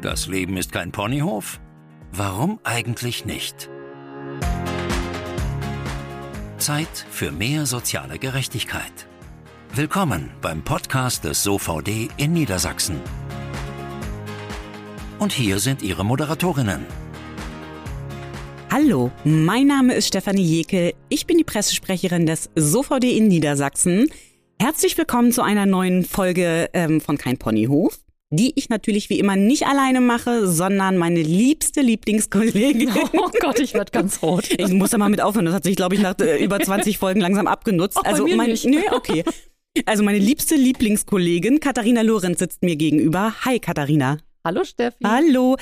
Das Leben ist kein Ponyhof? Warum eigentlich nicht? Zeit für mehr soziale Gerechtigkeit. Willkommen beim Podcast des SOVD in Niedersachsen. Und hier sind Ihre Moderatorinnen. Hallo, mein Name ist Stefanie Jekel. Ich bin die Pressesprecherin des SOVD in Niedersachsen. Herzlich willkommen zu einer neuen Folge ähm, von Kein Ponyhof die ich natürlich wie immer nicht alleine mache, sondern meine liebste Lieblingskollegin. Oh Gott, ich werde ganz rot. Ich muss da mal mit aufhören. Das hat sich, glaube ich, nach äh, über 20 Folgen langsam abgenutzt. Auch also bei mir mein, nicht. Nö, okay. Also meine liebste Lieblingskollegin Katharina Lorenz sitzt mir gegenüber. Hi Katharina. Hallo Steffi. Hallo.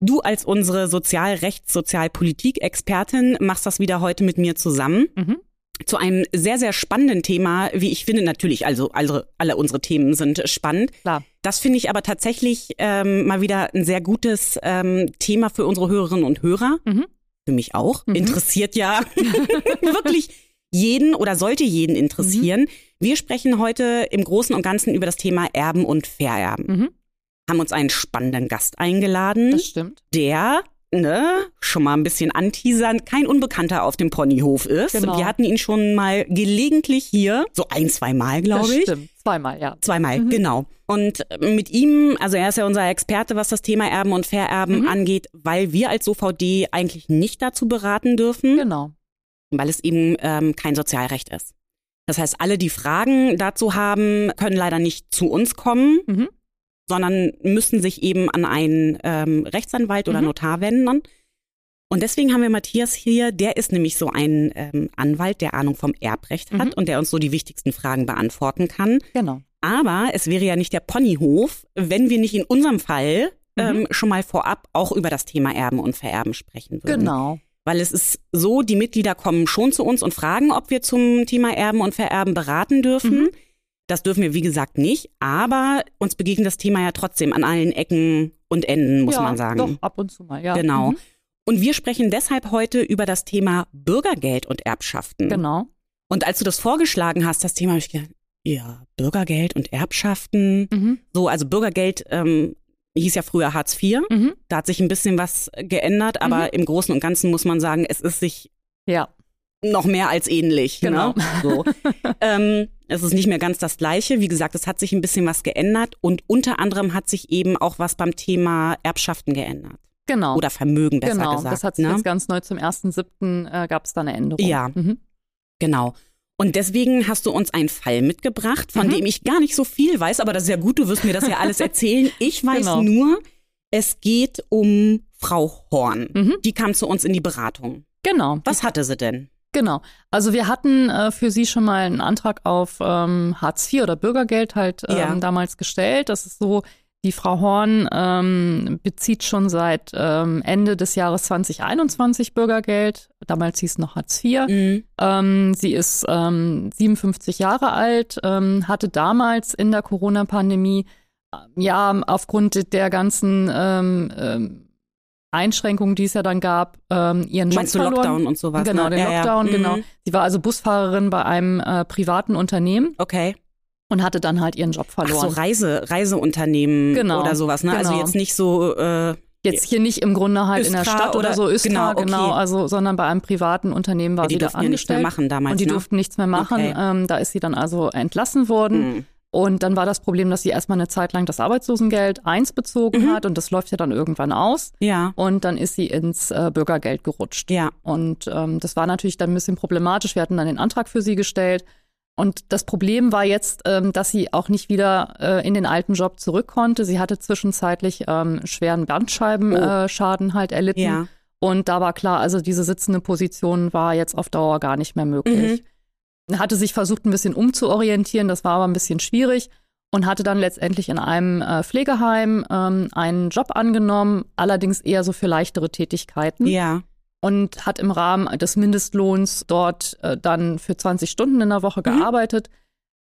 Du als unsere Sozialrechts-, Sozialpolitik-Expertin machst das wieder heute mit mir zusammen. Mhm. Zu einem sehr, sehr spannenden Thema, wie ich finde, natürlich, also alle, alle unsere Themen sind spannend. Klar. Das finde ich aber tatsächlich ähm, mal wieder ein sehr gutes ähm, Thema für unsere Hörerinnen und Hörer. Mhm. Für mich auch. Mhm. Interessiert ja wirklich jeden oder sollte jeden interessieren. Mhm. Wir sprechen heute im Großen und Ganzen über das Thema Erben und Vererben. Mhm. Haben uns einen spannenden Gast eingeladen, Das stimmt. der ne, schon mal ein bisschen anteasern, kein Unbekannter auf dem Ponyhof ist. Genau. Wir hatten ihn schon mal gelegentlich hier, so ein, zwei Mal, glaube ich. stimmt. Zweimal, ja. Zweimal, Mhm. genau. Und mit ihm, also er ist ja unser Experte, was das Thema Erben und Vererben Mhm. angeht, weil wir als OVD eigentlich nicht dazu beraten dürfen, Genau. weil es eben ähm, kein Sozialrecht ist. Das heißt, alle, die Fragen dazu haben, können leider nicht zu uns kommen, Mhm. Sondern müssen sich eben an einen ähm, Rechtsanwalt oder Mhm. Notar wenden. Und deswegen haben wir Matthias hier, der ist nämlich so ein ähm, Anwalt, der Ahnung vom Erbrecht hat Mhm. und der uns so die wichtigsten Fragen beantworten kann. Genau. Aber es wäre ja nicht der Ponyhof, wenn wir nicht in unserem Fall Mhm. ähm, schon mal vorab auch über das Thema Erben und Vererben sprechen würden. Genau. Weil es ist so, die Mitglieder kommen schon zu uns und fragen, ob wir zum Thema Erben und Vererben beraten dürfen. Mhm. Das dürfen wir, wie gesagt, nicht. Aber uns begegnet das Thema ja trotzdem an allen Ecken und Enden, muss ja, man sagen. Doch, ab und zu mal, ja. Genau. Mhm. Und wir sprechen deshalb heute über das Thema Bürgergeld und Erbschaften. Genau. Und als du das vorgeschlagen hast, das Thema, habe ich gedacht, ja, Bürgergeld und Erbschaften. Mhm. So, also Bürgergeld ähm, hieß ja früher Hartz IV. Mhm. Da hat sich ein bisschen was geändert, aber Mhm. im Großen und Ganzen muss man sagen, es ist sich Ja. noch mehr als ähnlich. Genau. Ne? So. ähm, es ist nicht mehr ganz das Gleiche. Wie gesagt, es hat sich ein bisschen was geändert und unter anderem hat sich eben auch was beim Thema Erbschaften geändert. Genau. Oder Vermögen, besser genau. gesagt. das hat sich ne? jetzt ganz neu zum 1.7. Äh, gab es da eine Änderung. Ja. Mhm. Genau. Und deswegen hast du uns einen Fall mitgebracht, von Mhm. dem ich gar nicht so viel weiß, aber das ist ja gut, du wirst mir das ja alles erzählen. Ich weiß Genau. nur, es geht um Frau Horn. Mhm. Die kam zu uns in die Beratung. Genau. Was hatte sie denn? Genau. Also wir hatten äh, für sie schon mal einen Antrag auf ähm, Hartz IV oder Bürgergeld halt ähm, Ja. damals gestellt. Das ist so, die Frau Horn ähm, bezieht schon seit ähm, Ende des Jahres 2021 Bürgergeld. Damals hieß es noch Hartz IV. Mhm. Ähm, sie ist ähm, 57 Jahre alt, ähm, hatte damals in der Corona-Pandemie ja aufgrund der ganzen ähm, ähm, Einschränkungen, die es ja dann gab, ähm, ihren Job Meinst du verloren. Lockdown und sowas? Genau, ne? den Ja, ja. Lockdown, Mhm. genau. Sie war also Busfahrerin bei einem äh, privaten Unternehmen Okay. und hatte dann halt ihren Job Ach verloren. so, Reise, Reiseunternehmen Genau, oder sowas, ne? Also genau. jetzt nicht so, äh, Jetzt hier nicht im Grunde halt in der Östra Stadt oder, oder- so, Östra, genau, genau, okay. also, sondern bei einem privaten Unternehmen war die sie da durften ja nichts mehr angestellt. machen damals, und die ne? durften nichts mehr machen. Okay. Ähm, da ist sie dann also entlassen worden. Mhm. Und dann war das Problem, dass sie erstmal eine Zeit lang das Arbeitslosengeld 1 bezogen Mhm. hat und das läuft ja dann irgendwann aus. Ja, Und dann ist sie ins äh, Bürgergeld gerutscht. ja. Und ähm, das war natürlich dann ein bisschen problematisch. Wir hatten dann den Antrag für sie gestellt. Und das Problem war jetzt, ähm, dass sie auch nicht wieder äh, in den alten Job zurück konnte. Sie hatte zwischenzeitlich ähm, schweren Bandscheibenschaden äh, Schaden halt erlitten. Oh. Ja. Und da war klar, also diese sitzende Position war jetzt auf Dauer gar nicht mehr möglich. Hatte sich versucht, ein bisschen umzuorientieren, das war aber ein bisschen schwierig und hatte dann letztendlich in einem äh, Pflegeheim ähm, einen Job angenommen, allerdings eher so für leichtere Tätigkeiten Ja. und hat im Rahmen des Mindestlohns dort äh, dann für 20 Stunden in der Woche gearbeitet.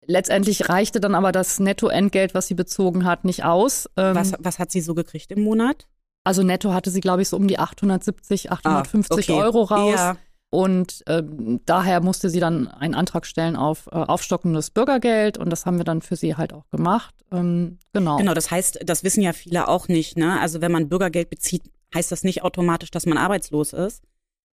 Letztendlich reichte dann aber das Nettoentgelt, was sie bezogen hat, nicht aus. Ähm, Was, was hat sie so gekriegt im Monat? Also netto hatte sie, glaube ich, so um die 870, 850 Ah, okay. Euro raus. Ja. Und äh, daher musste sie dann einen Antrag stellen auf äh, aufstockendes Bürgergeld und das haben wir dann für sie halt auch gemacht. Ähm, genau. Genau, das heißt, das wissen ja viele auch nicht. Ne? Also wenn man Bürgergeld bezieht, heißt das nicht automatisch, dass man arbeitslos ist,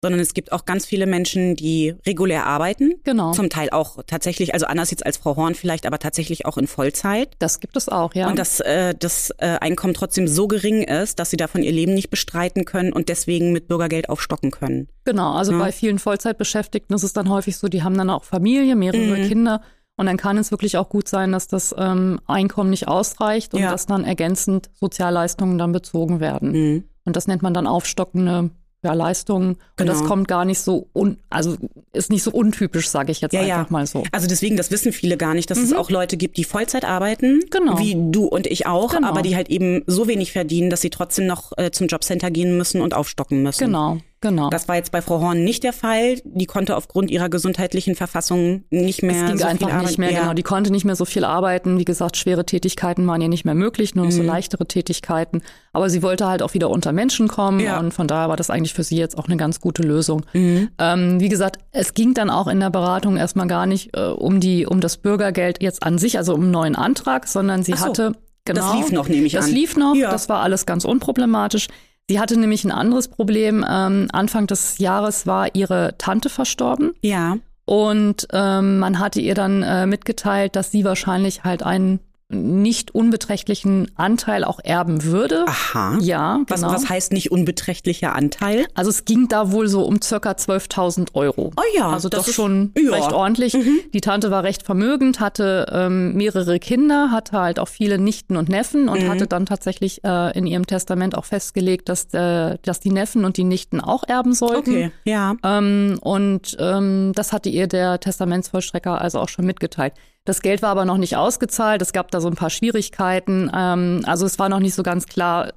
sondern es gibt auch ganz viele Menschen, die regulär arbeiten. Genau. Zum Teil auch tatsächlich, also anders jetzt als Frau Horn vielleicht, aber tatsächlich auch in Vollzeit. Das gibt es auch, ja. Und dass äh, das äh, Einkommen trotzdem so gering ist, dass sie davon ihr Leben nicht bestreiten können und deswegen mit Bürgergeld aufstocken können. Genau, also Ja. bei vielen Vollzeitbeschäftigten ist es dann häufig so, die haben dann auch Familie, mehrere Mhm. Kinder. Und dann kann es wirklich auch gut sein, dass das ähm, Einkommen nicht ausreicht und Ja. dass dann ergänzend Sozialleistungen dann bezogen werden. Mhm. Und das nennt man dann aufstockende ja, Leistungen. Und das Genau. kommt gar nicht so, un also ist nicht so untypisch, sage ich jetzt Ja, einfach ja. mal so. Also deswegen, das wissen viele gar nicht, dass es auch Leute gibt, die Vollzeit arbeiten, Mhm. Genau. wie du und ich auch, Genau. aber die halt eben so wenig verdienen, dass sie trotzdem noch äh, zum Jobcenter gehen müssen und aufstocken müssen. Genau, genau. Das war jetzt bei Frau Horn nicht der Fall. Die konnte aufgrund ihrer gesundheitlichen Verfassung nicht mehr Es ging so einfach viel nicht mehr, ja. genau. Die konnte nicht mehr so viel arbeiten. Wie gesagt, schwere Tätigkeiten waren ihr nicht mehr möglich, nur noch Mhm. so leichtere Tätigkeiten. Aber sie wollte halt auch wieder unter Menschen kommen Ja. und von daher war das eigentlich für sie jetzt auch eine ganz gute Lösung. Mhm. Ähm, wie gesagt, es ging dann auch in der Beratung erstmal gar nicht äh, um die, um das Bürgergeld jetzt an sich, also um einen neuen Antrag, sondern sie so. hatte Das genau. lief noch, nehme ich Das an. lief noch, Ja. das war alles ganz unproblematisch. Sie hatte nämlich ein anderes Problem. Ähm, Anfang des Jahres war ihre Tante verstorben. Ja. Und ähm, man hatte ihr dann äh, mitgeteilt, dass sie wahrscheinlich halt einen nicht unbeträchtlichen Anteil auch erben würde. Aha. Ja, Was, genau. was heißt nicht unbeträchtlicher Anteil? Also es ging da wohl so um circa 12.000 Euro. Oh ja, Also das doch ist- schon ja. Mhm. recht ordentlich. Die Tante war recht vermögend, hatte ähm, mehrere Kinder, hatte halt auch viele Nichten und Neffen Mhm. und hatte dann tatsächlich äh, in ihrem Testament auch festgelegt, dass, äh, dass die Neffen und die Nichten auch erben sollten. Okay. Ja. Ähm, und ähm, das hatte ihr der Testamentsvollstrecker also auch schon mitgeteilt. Das Geld war aber noch nicht ausgezahlt. Es gab da so ein paar Schwierigkeiten. Ähm, also es war noch nicht so ganz klar.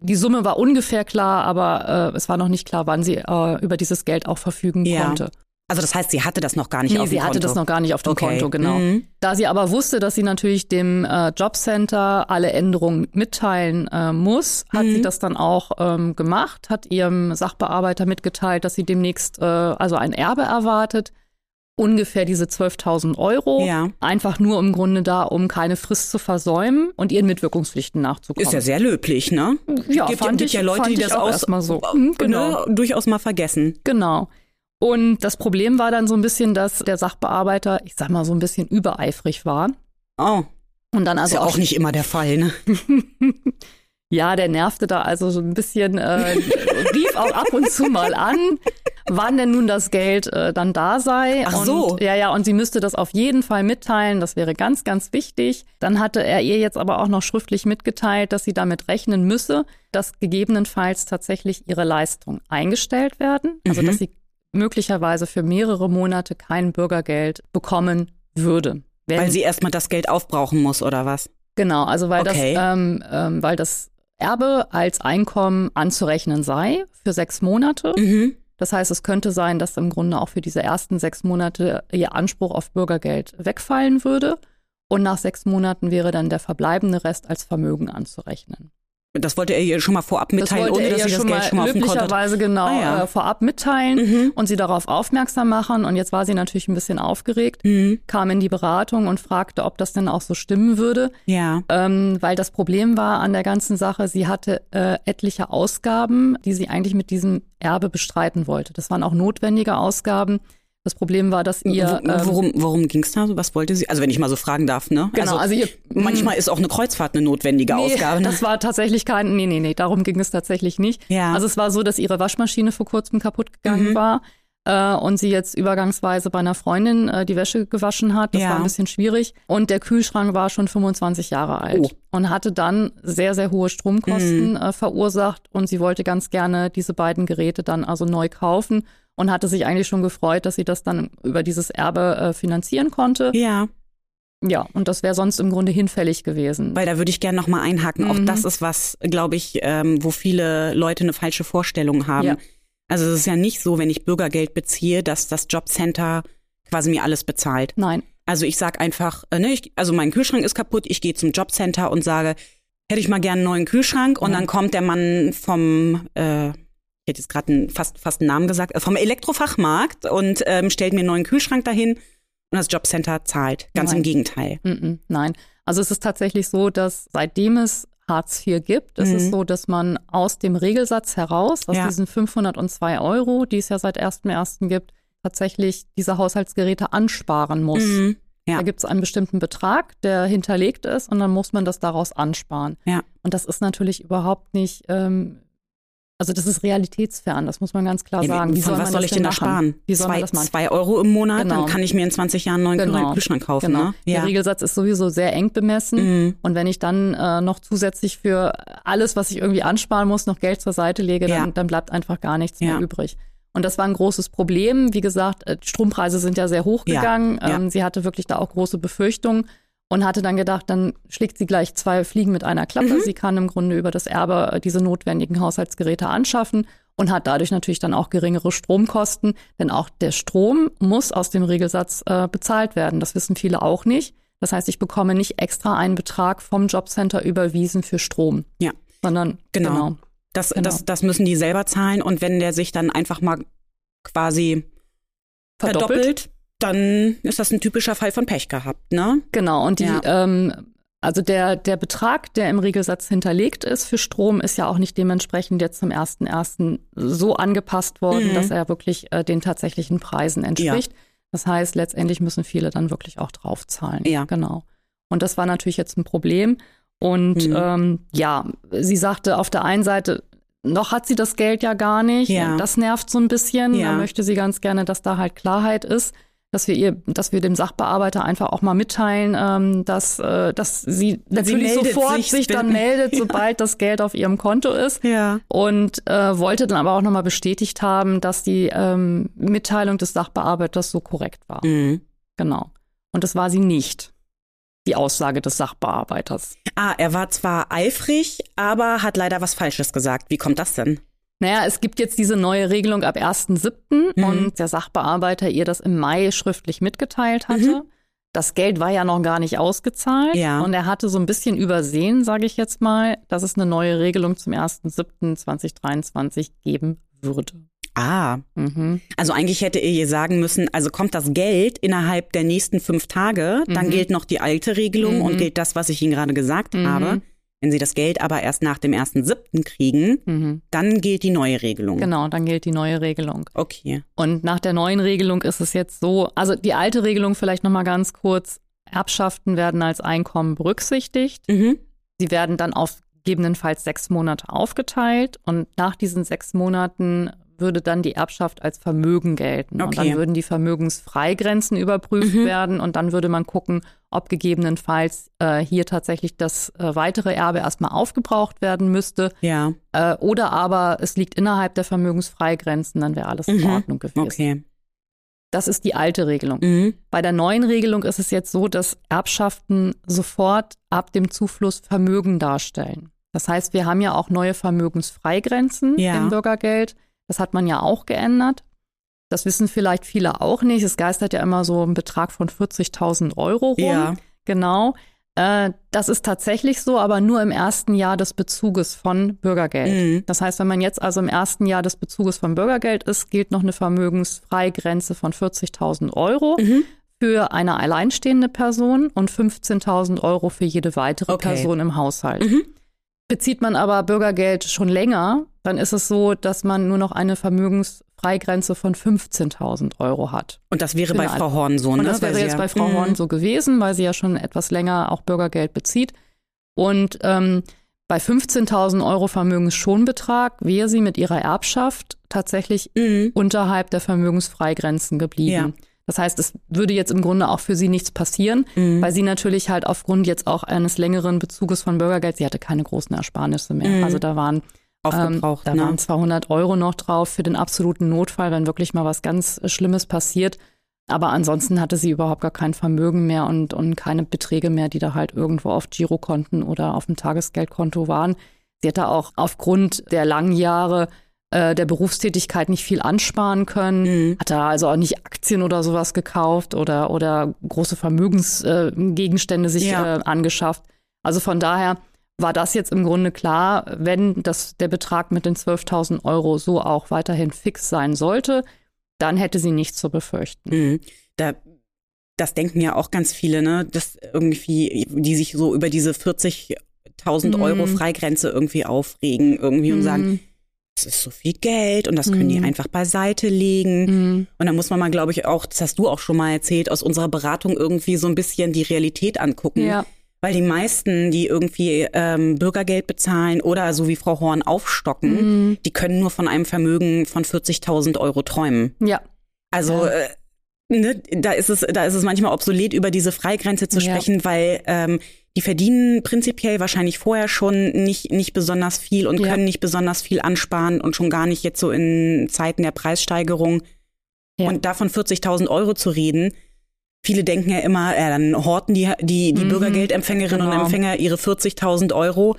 Die Summe war ungefähr klar, aber äh, es war noch nicht klar, wann sie äh, über dieses Geld auch verfügen Ja. konnte. Also das heißt, sie hatte das noch gar nicht Nee, auf dem sie Konto. hatte das noch gar nicht auf dem Okay. Konto, genau. Mhm. Da sie aber wusste, dass sie natürlich dem äh, Jobcenter alle Änderungen mitteilen äh, muss, hat Mhm. sie das dann auch ähm, gemacht, hat ihrem Sachbearbeiter mitgeteilt, dass sie demnächst äh, also ein Erbe erwartet. Ungefähr diese 12.000 Euro. Ja. Einfach nur im Grunde da, um keine Frist zu versäumen und ihren Mitwirkungspflichten nachzukommen. Ist ja sehr löblich, ne? ja, gibt, fand gibt ich, ja Leute, fand die das auch erstmal so. Mhm, genau. ne, durchaus mal vergessen. Genau. Und das Problem war dann so ein bisschen, dass der Sachbearbeiter, ich sag mal, so ein bisschen übereifrig war. Oh, Und dann ist also ja auch nicht immer der Fall, ne? Ja, der nervte da also so ein bisschen, äh, rief auch ab und zu mal an, wann denn nun das Geld äh, dann da sei. Ach und, so. Ja, ja, und sie müsste das auf jeden Fall mitteilen. Das wäre ganz, ganz wichtig. Dann hatte er ihr jetzt aber auch noch schriftlich mitgeteilt, dass sie damit rechnen müsse, dass gegebenenfalls tatsächlich ihre Leistungen eingestellt werden. Also, Mhm. dass sie möglicherweise für mehrere Monate kein Bürgergeld bekommen würde. Wenn, Weil sie erstmal das Geld aufbrauchen muss, oder was? Genau, also weil Okay. das, ähm, ähm, weil das Erbe als Einkommen anzurechnen sei für sechs Monate. Mhm. Das heißt, es könnte sein, dass im Grunde auch für diese ersten sechs Monate ihr Anspruch auf Bürgergeld wegfallen würde. Und nach sechs Monaten wäre dann der verbleibende Rest als Vermögen anzurechnen. Das wollte er ihr schon mal vorab mitteilen, das ohne dass sie das Geld schon mal auf dem Konto hat. glücklicherweise genau Ah, ja. äh, vorab mitteilen Mhm. und sie darauf aufmerksam machen. Und jetzt war sie natürlich ein bisschen aufgeregt, Mhm. kam in die Beratung und fragte, ob das denn auch so stimmen würde. Ja. Ähm, weil das Problem war an der ganzen Sache, sie hatte äh, etliche Ausgaben, die sie eigentlich mit diesem Erbe bestreiten wollte. Das waren auch notwendige Ausgaben. Das Problem war, dass ihr. Ähm, worum worum ging's da? Was wollte sie? Also wenn ich mal so fragen darf, ne? Genau, also ihr- manchmal ist auch eine Kreuzfahrt eine notwendige Nee, Ausgabe. Ne? das war tatsächlich kein, nee, nee, nee, darum ging es tatsächlich nicht. Ja. Also es war so, dass ihre Waschmaschine vor kurzem kaputt gegangen Mhm. war äh, und sie jetzt übergangsweise bei einer Freundin äh, die Wäsche gewaschen hat. Das Ja. war ein bisschen schwierig. Und der Kühlschrank war schon 25 Jahre alt Oh. und hatte dann sehr, sehr hohe Stromkosten äh, verursacht und sie wollte ganz gerne diese beiden Geräte dann also neu kaufen und hatte sich eigentlich schon gefreut, dass sie das dann über dieses Erbe äh, finanzieren konnte. ja, Ja, und das wäre sonst im Grunde hinfällig gewesen. weil da würde ich gerne noch mal einhaken. Auch Mhm. das ist was, glaube ich, ähm, wo viele Leute eine falsche Vorstellung haben. Ja. Also es ist ja nicht so, wenn ich Bürgergeld beziehe, dass das Jobcenter quasi mir alles bezahlt. Nein. Also ich sag einfach, äh, ne, ich, also mein Kühlschrank ist kaputt, ich gehe zum Jobcenter und sage, hätte ich mal gern einen neuen Kühlschrank und Mhm. dann kommt der Mann vom, äh, ich hätte jetzt gerade fast, fast einen Namen gesagt, äh, vom Elektrofachmarkt und ähm, stellt mir einen neuen Kühlschrank dahin und das Jobcenter zahlt. Ganz Nein. im Gegenteil. Nein. Also es ist tatsächlich so, dass seitdem es Hartz IV gibt, ist Mhm. es so, dass man aus dem Regelsatz heraus, aus Ja. diesen 502 Euro, die es ja seit 1.1. gibt, tatsächlich diese Haushaltsgeräte ansparen muss. Mhm. Ja. Da gibt es einen bestimmten Betrag, der hinterlegt ist und dann muss man das daraus ansparen. Ja. Und das ist natürlich überhaupt nicht, ähm, also das ist realitätsfern, das muss man ganz klar sagen. Wie Von soll was soll ich denn da sparen? Wie soll zwei, man das machen? zwei Euro im Monat, Genau. dann kann ich mir in 20 Jahren einen neuen Genau. Kühlschrank kaufen. Genau. Ne? Der Ja. Regelsatz ist sowieso sehr eng bemessen. Mhm. Und wenn ich dann äh, noch zusätzlich für alles, was ich irgendwie ansparen muss, noch Geld zur Seite lege, dann, Ja. dann bleibt einfach gar nichts Ja. mehr übrig. Und das war ein großes Problem. Wie gesagt, äh, Strompreise sind ja sehr hochgegangen. Ja, ja. Ähm, sie hatte wirklich da auch große Befürchtungen und hatte dann gedacht, dann schlägt sie gleich zwei Fliegen mit einer Klappe. Mhm. Sie kann im Grunde über das Erbe diese notwendigen Haushaltsgeräte anschaffen und hat dadurch natürlich dann auch geringere Stromkosten, denn auch der Strom muss aus dem Regelsatz äh, bezahlt werden. Das wissen viele auch nicht. Das heißt, ich bekomme nicht extra einen Betrag vom Jobcenter überwiesen für Strom, Ja. sondern Genau. genau. Das, Genau. das, das müssen die selber zahlen und wenn der sich dann einfach mal quasi verdoppelt, dann ist das ein typischer Fall von Pech gehabt, ne? Genau, und die, Ja. ähm, also der, der Betrag, der im Regelsatz hinterlegt ist für Strom, ist ja auch nicht dementsprechend jetzt zum 1.1. so angepasst worden, Mhm. dass er wirklich äh, den tatsächlichen Preisen entspricht. Das heißt, letztendlich müssen viele dann wirklich auch draufzahlen. Ja. Genau. Und das war natürlich jetzt ein Problem. Und Mhm. ähm, ja, sie sagte auf der einen Seite, noch hat sie das Geld ja gar nicht. Ja. Das nervt so ein bisschen. Ja. Da möchte sie ganz gerne, dass da halt Klarheit ist dass wir ihr, dass wir dem Sachbearbeiter einfach auch mal mitteilen, ähm, dass, äh, dass sie natürlich sofort sich, sich, dann meldet, sobald das Geld auf ihrem Konto ist. Ja. Und äh, wollte dann aber auch nochmal bestätigt haben, dass die ähm, Mitteilung des Sachbearbeiters so korrekt war. Mhm. Genau. Und das war sie nicht. Die Aussage des Sachbearbeiters. Ah, er war zwar eifrig, aber hat leider was Falsches gesagt. Wie kommt das denn? Naja, es gibt jetzt diese neue Regelung ab 1.7. Mhm. und der Sachbearbeiter ihr das im Mai schriftlich mitgeteilt hatte. Das Geld war ja noch gar nicht ausgezahlt Mhm. Ja. und er hatte so ein bisschen übersehen, sage ich jetzt mal, dass es eine neue Regelung zum 1.7.2023 geben würde. Ah, Mhm. also eigentlich hätte er ihr sagen müssen, also kommt das Geld innerhalb der nächsten fünf Tage, dann Mhm. gilt noch die alte Regelung Mhm. und gilt das, was ich Ihnen gerade gesagt Mhm. habe. Wenn Sie das Geld aber erst nach dem 1.7. kriegen, Mhm. dann gilt die neue Regelung. Genau, dann gilt die neue Regelung. Okay. Und nach der neuen Regelung ist es jetzt so, also die alte Regelung vielleicht nochmal ganz kurz, Erbschaften werden als Einkommen berücksichtigt. Mhm. Sie werden dann auf gegebenenfalls sechs Monate aufgeteilt und nach diesen sechs Monaten würde dann die Erbschaft als Vermögen gelten. Und Okay. dann würden die Vermögensfreigrenzen überprüft Mhm. werden und dann würde man gucken, ob gegebenenfalls äh, hier tatsächlich das äh, weitere Erbe erstmal aufgebraucht werden müsste Ja. äh, oder aber es liegt innerhalb der Vermögensfreigrenzen, dann wäre alles in Mhm. Ordnung gewesen. Okay. Das ist die alte Regelung. Mhm. Bei der neuen Regelung ist es jetzt so, dass Erbschaften sofort ab dem Zufluss Vermögen darstellen. Das heißt, wir haben ja auch neue Vermögensfreigrenzen Ja. im Bürgergeld. Das hat man ja auch geändert. Das wissen vielleicht viele auch nicht. Es geistert ja immer so ein Betrag von 40.000 Euro rum. Ja. Genau. Äh, das ist tatsächlich so, aber nur im ersten Jahr des Bezuges von Bürgergeld. Mhm. Das heißt, wenn man jetzt also im ersten Jahr des Bezuges von Bürgergeld ist, gilt noch eine Vermögensfreigrenze von 40.000 Euro Mhm. für eine alleinstehende Person und 15.000 Euro für jede weitere Okay. Person im Haushalt. Mhm. Bezieht man aber Bürgergeld schon länger, dann ist es so, dass man nur noch eine Vermögensfreigrenze von 15.000 Euro hat. Und das wäre bei Genau. Frau Horn so, ne? Und das Weil wäre jetzt ja- bei Frau Mhm. Horn so gewesen, weil sie ja schon etwas länger auch Bürgergeld bezieht. Und ähm, bei 15.000 Euro Vermögensschonbetrag wäre sie mit ihrer Erbschaft tatsächlich Mhm. unterhalb der Vermögensfreigrenzen geblieben. Ja. Das heißt, es würde jetzt im Grunde auch für sie nichts passieren, Mhm. weil sie natürlich halt aufgrund jetzt auch eines längeren Bezuges von Bürgergeld, sie hatte keine großen Ersparnisse mehr. Mhm. Also da waren ähm, da ne? waren 200 Euro noch drauf für den absoluten Notfall, wenn wirklich mal was ganz Schlimmes passiert. Aber ansonsten hatte sie überhaupt gar kein Vermögen mehr und, und keine Beträge mehr, die da halt irgendwo auf Girokonten oder auf dem Tagesgeldkonto waren. Sie hätte auch aufgrund der langen Jahre äh, der Berufstätigkeit nicht viel ansparen können, Mhm. hat er also auch nicht Aktien oder sowas gekauft oder, oder große Vermögensgegenstände äh, sich Ja. äh, angeschafft. Also von daher war das jetzt im Grunde klar, wenn das, der Betrag mit den 12.000 Euro so auch weiterhin fix sein sollte, dann hätte sie nichts zu befürchten. Mhm. Da, das denken ja auch ganz viele, ne, dass irgendwie, die sich so über diese 40.000 Mhm. Euro Freigrenze irgendwie aufregen irgendwie und sagen, das ist so viel Geld und das können die Mhm. einfach beiseite legen. Mhm. Und da muss man mal, glaube ich, auch, das hast du auch schon mal erzählt, aus unserer Beratung irgendwie so ein bisschen die Realität angucken. Ja, Weil die meisten, die irgendwie ähm, Bürgergeld bezahlen oder so wie Frau Horn aufstocken, Mhm. die können nur von einem Vermögen von 40.000 Euro träumen. ja, Also Ja. äh, ne, da ist es, da ist es manchmal obsolet, über diese Freigrenze zu Ja. sprechen, weil ähm, die verdienen prinzipiell wahrscheinlich vorher schon nicht nicht besonders viel und Ja. können nicht besonders viel ansparen und schon gar nicht jetzt so in Zeiten der Preissteigerung. Ja. Und davon 40.000 Euro zu reden. Viele denken ja immer, äh, dann horten die, die, die Mhm. Bürgergeldempfängerinnen und Genau. Empfänger ihre 40.000 Euro.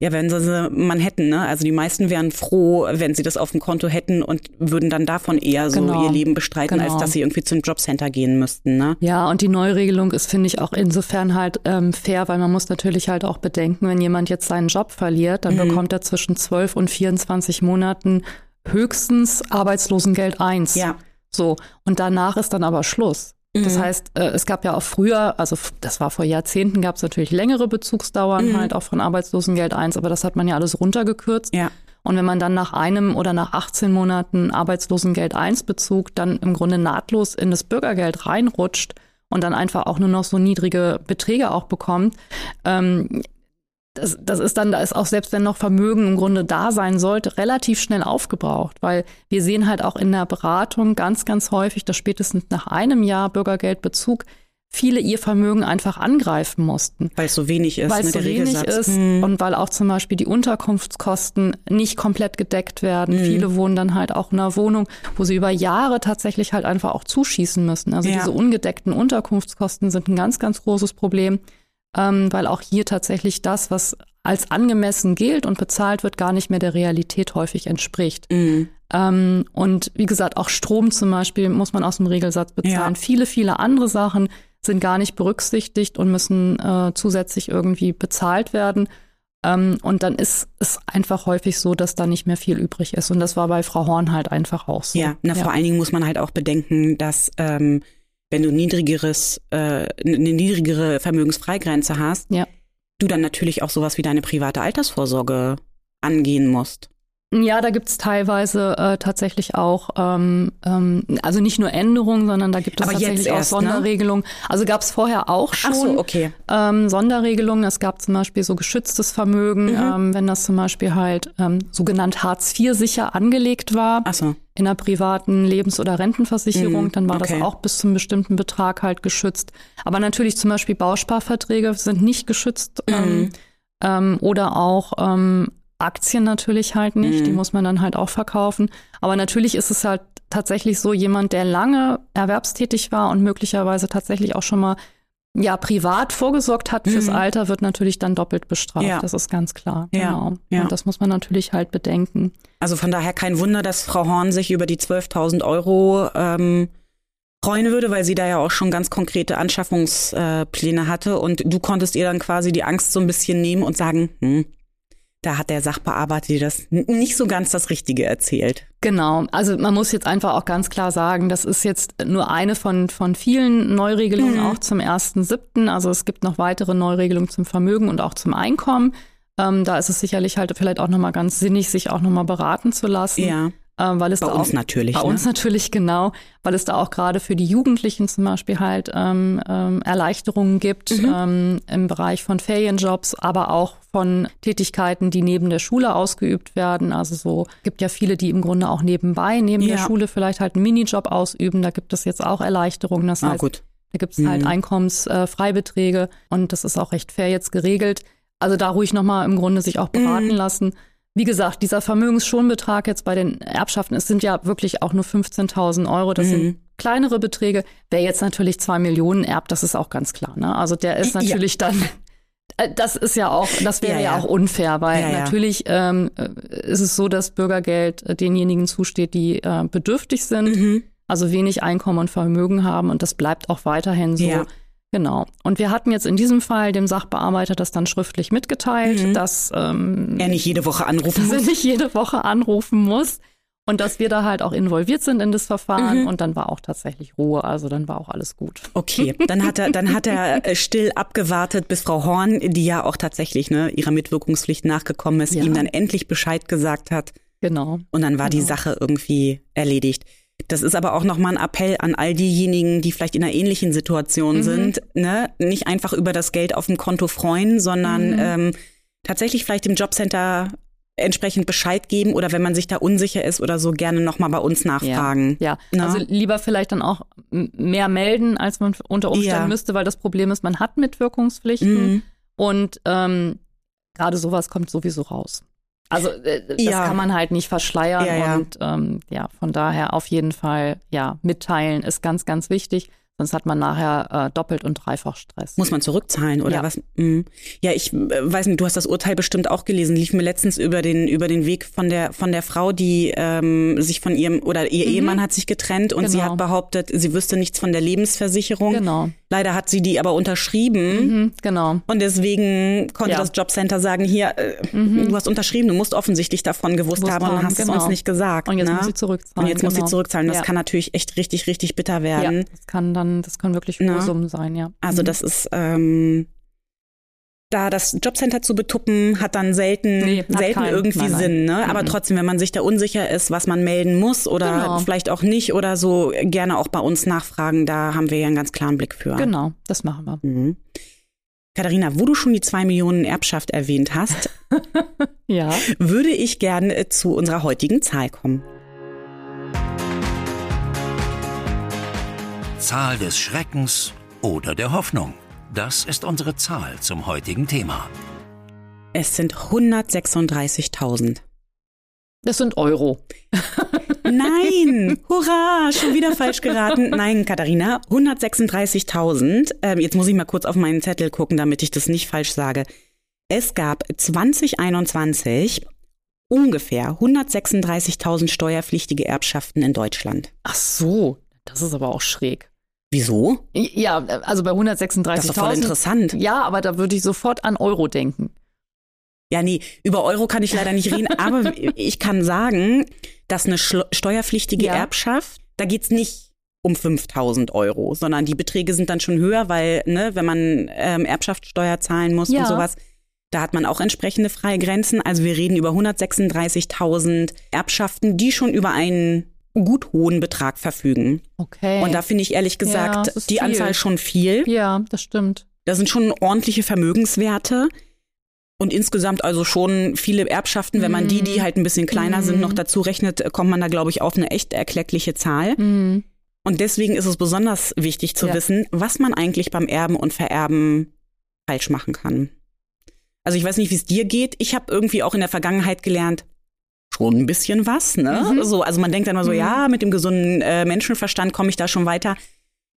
Ja, wenn sie sie Manhattan, ne? Also die meisten wären froh, wenn sie das auf dem Konto hätten und würden dann davon eher so Genau. ihr Leben bestreiten, als Genau. dass sie irgendwie zum Jobcenter gehen müssten, ne? Ja, und die Neuregelung ist, finde ich, auch insofern halt ähm, fair, weil man muss natürlich halt auch bedenken, wenn jemand jetzt seinen Job verliert, dann Mhm. bekommt er zwischen 12 und 24 Monaten höchstens Arbeitslosengeld 1. Ja. So, und danach ist dann aber Schluss. Das Mhm. heißt, äh, es gab ja auch früher, also das war vor Jahrzehnten, gab es natürlich längere Bezugsdauern Mhm. halt auch von Arbeitslosengeld 1, aber das hat man ja alles runtergekürzt. Ja. Und wenn man dann nach einem oder nach 18 Monaten Arbeitslosengeld 1 Bezug dann im Grunde nahtlos in das Bürgergeld reinrutscht und dann einfach auch nur noch so niedrige Beträge auch bekommt, ähm, das, das ist dann, da ist auch selbst wenn noch Vermögen im Grunde da sein sollte, relativ schnell aufgebraucht, weil wir sehen halt auch in der Beratung ganz, ganz häufig, dass spätestens nach einem Jahr Bürgergeldbezug viele ihr Vermögen einfach angreifen mussten Weil es so wenig ist, weil ne, es so der wenig ist Mhm. und weil auch zum Beispiel die Unterkunftskosten nicht komplett gedeckt werden. Mhm. Viele wohnen dann halt auch in einer Wohnung, wo sie über Jahre tatsächlich halt einfach auch zuschießen müssen. Also Ja. diese ungedeckten Unterkunftskosten sind ein ganz, ganz großes Problem, ähm, weil auch hier tatsächlich das, was als angemessen gilt und bezahlt wird, gar nicht mehr der Realität häufig entspricht. Mhm. Ähm, und wie gesagt, auch Strom zum Beispiel muss man aus dem Regelsatz bezahlen. Ja. Viele, viele andere Sachen sind gar nicht berücksichtigt und müssen äh, zusätzlich irgendwie bezahlt werden. Ähm, und dann ist es einfach häufig so, dass da nicht mehr viel übrig ist. Und das war bei Frau Horn halt einfach auch so. Ja, na, vor allen Dingen muss man halt auch bedenken, dass ähm, wenn du niedrigeres, äh, eine niedrigere Vermögensfreigrenze hast, Ja. du dann natürlich auch sowas wie deine private Altersvorsorge angehen musst. Ja, da gibt's teilweise äh, tatsächlich auch, ähm, ähm, also nicht nur Änderungen, sondern da gibt es Aber tatsächlich auch erst, ne? Sonderregelungen. Also gab's vorher auch schon. So, okay. ähm, Sonderregelungen. Es gab zum Beispiel so geschütztes Vermögen, Mhm. ähm, wenn das zum Beispiel halt ähm, sogenannt Hartz IV sicher angelegt war Ach so. in einer privaten Lebens- oder Rentenversicherung, Mhm, dann war okay. das auch bis zum bestimmten Betrag halt geschützt. Aber natürlich zum Beispiel Bausparverträge sind nicht geschützt ähm, Mhm. ähm, oder auch ähm, Aktien natürlich halt nicht, Mhm. die muss man dann halt auch verkaufen. Aber natürlich ist es halt tatsächlich so, jemand, der lange erwerbstätig war und möglicherweise tatsächlich auch schon mal ja privat vorgesorgt hat fürs Mhm. Alter, wird natürlich dann doppelt bestraft. Ja. Das ist ganz klar. Ja, Genau. ja. Und das muss man natürlich halt bedenken. Also von daher kein Wunder, dass Frau Horn sich über die 12.000 Euro ähm, freuen würde, weil sie da ja auch schon ganz konkrete Anschaffungspläne hatte und du konntest ihr dann quasi die Angst so ein bisschen nehmen und sagen, hm, da hat der Sachbearbeiter dir das nicht so ganz das Richtige erzählt. Genau, also man muss jetzt einfach auch ganz klar sagen, das ist jetzt nur eine von, von vielen Neuregelungen, Mhm. auch zum 1.7. Also es gibt noch weitere Neuregelungen zum Vermögen und auch zum Einkommen. Ähm, da ist es sicherlich halt vielleicht auch nochmal ganz sinnig, sich auch nochmal beraten zu lassen. Ja, ähm, weil es bei da uns auch, natürlich. Bei ne? uns natürlich genau, weil es da auch gerade für die Jugendlichen zum Beispiel halt ähm, ähm, Erleichterungen gibt Mhm. ähm, im Bereich von Ferienjobs, aber auch von Tätigkeiten, die neben der Schule ausgeübt werden. Also so gibt ja viele, die im Grunde auch nebenbei, neben der Ja. Schule vielleicht halt einen Minijob ausüben. Da gibt es jetzt auch Erleichterungen. Das Ah, heißt, gut. da gibt es halt Mhm. Einkommensfreibeträge und das ist auch recht fair jetzt geregelt. Also da ruhig nochmal im Grunde sich auch beraten Mhm. lassen. Wie gesagt, dieser Vermögensschonbetrag jetzt bei den Erbschaften, es sind ja wirklich auch nur 15.000 Euro. Das Mhm. sind kleinere Beträge. Wer jetzt natürlich zwei Millionen erbt, das ist auch ganz klar. Ne? Also der ist Ja. natürlich dann, äh, das ist ja auch, das wäre Ja, ja, ja. auch unfair, weil Ja, natürlich ähm, äh, ist es so, dass Bürgergeld äh, denjenigen zusteht, die äh, bedürftig sind Mhm. also wenig Einkommen und Vermögen haben und das bleibt auch weiterhin so. Genau. Und wir hatten jetzt in diesem Fall dem Sachbearbeiter das dann schriftlich mitgeteilt, Mhm. dass ähm, Er nicht jede Woche anrufen dass er muss. nicht jede Woche anrufen muss und dass wir da halt auch involviert sind in das Verfahren Mhm. und dann war auch tatsächlich Ruhe, also dann war auch alles gut. Okay, dann hat er, dann hat er äh, still abgewartet, bis Frau Horn, die ja auch tatsächlich ne, ihrer Mitwirkungspflicht nachgekommen ist, Ja. ihm dann endlich Bescheid gesagt hat. Genau. Und dann war die Genau. Sache irgendwie erledigt. Das ist aber auch nochmal ein Appell an all diejenigen, die vielleicht in einer ähnlichen Situation Mhm. sind. Ne? Nicht einfach über das Geld auf dem Konto freuen, sondern Mhm. ähm, tatsächlich vielleicht im Jobcenter entsprechend Bescheid geben oder wenn man sich da unsicher ist oder so, gerne nochmal bei uns nachfragen. Ja, Na? also lieber vielleicht dann auch mehr melden, als man unter Umständen Ja. müsste, weil das Problem ist, man hat Mitwirkungspflichten Mhm. und ähm, gerade sowas kommt sowieso raus. Also äh, das Ja. kann man halt nicht verschleiern Ja, ja. und ähm, ja, von daher auf jeden Fall ja mitteilen ist ganz, ganz wichtig. Sonst hat man nachher äh, doppelt und dreifach Stress. Muss man zurückzahlen oder Ja. was? Mhm. Ja, ich äh, weiß nicht, du hast das Urteil bestimmt auch gelesen. Lief mir letztens über den über den Weg von der von der Frau, die ähm, sich von ihrem oder ihr Mhm. Ehemann hat sich getrennt und sie Genau. hat behauptet, sie wüsste nichts von der Lebensversicherung. Genau. Leider hat sie die aber unterschrieben. Mhm, genau. Und deswegen konnte Ja. Mhm. das Jobcenter sagen, hier, äh, du hast unterschrieben, du musst offensichtlich davon gewusst haben und hast es genau. uns nicht gesagt. Und jetzt ne? muss sie zurückzahlen. Und jetzt muss sie genau. zurückzahlen. Das ja. kann natürlich echt richtig, richtig bitter ja, werden. das kann dann, das können wirklich hohe Summen sein, ja. Also Mhm. das ist ähm, da das Jobcenter zu betuppen, hat dann selten, Nee, selten keinen. irgendwie Nein, nein. Sinn. Ne? Aber Mhm. trotzdem, wenn man sich da unsicher ist, was man melden muss oder Genau. vielleicht auch nicht oder so, gerne auch bei uns nachfragen. Da haben wir ja einen ganz klaren Blick für. Genau, das machen wir. Mhm. Katharina, wo du schon die zwei Millionen Erbschaft erwähnt hast, Ja. würde ich gerne zu unserer heutigen Zahl kommen. Zahl des Schreckens oder der Hoffnung. Das ist unsere Zahl zum heutigen Thema. Es sind 136.000. Das sind Euro. Nein, hurra, schon wieder falsch geraten. Nein, Katharina, 136.000. Ähm, jetzt muss ich mal kurz auf meinen Zettel gucken, damit ich das nicht falsch sage. Es gab 2021 ungefähr 136.000 steuerpflichtige Erbschaften in Deutschland. Ach so, das ist aber auch schräg. Wieso? Ja, also bei 136.000. Das ist doch voll interessant. Ja, aber da würde ich sofort an Euro denken. Ja, nee, über Euro kann ich leider nicht reden, aber ich kann sagen, dass eine steuerpflichtige Ja. Erbschaft, da geht's nicht um 5000 Euro, sondern die Beträge sind dann schon höher, weil, ne, wenn man ähm, Erbschaftssteuer zahlen muss Ja. und sowas, da hat man auch entsprechende freie Grenzen. Also wir reden über 136.000 Erbschaften, die schon über einen gut hohen Betrag verfügen. Okay. Und da finde ich ehrlich Ja, gesagt ist die viel. Anzahl schon viel. ja, das stimmt. Da sind schon ordentliche Vermögenswerte. Und insgesamt also schon viele Erbschaften, wenn man die, die halt ein bisschen kleiner sind, Mhm. noch dazu rechnet, äh, kommt man da, glaube ich, auf eine echt erkleckliche Zahl. Mhm. Und deswegen ist es besonders wichtig zu Ja. wissen, was man eigentlich beim Erben und Vererben falsch machen kann. Also ich weiß nicht, wie es dir geht. Ich habe irgendwie auch in der Vergangenheit gelernt, schon ein bisschen was, ne? Mhm. So, also man denkt dann immer so, Mhm. ja, mit dem gesunden äh, Menschenverstand komme ich da schon weiter.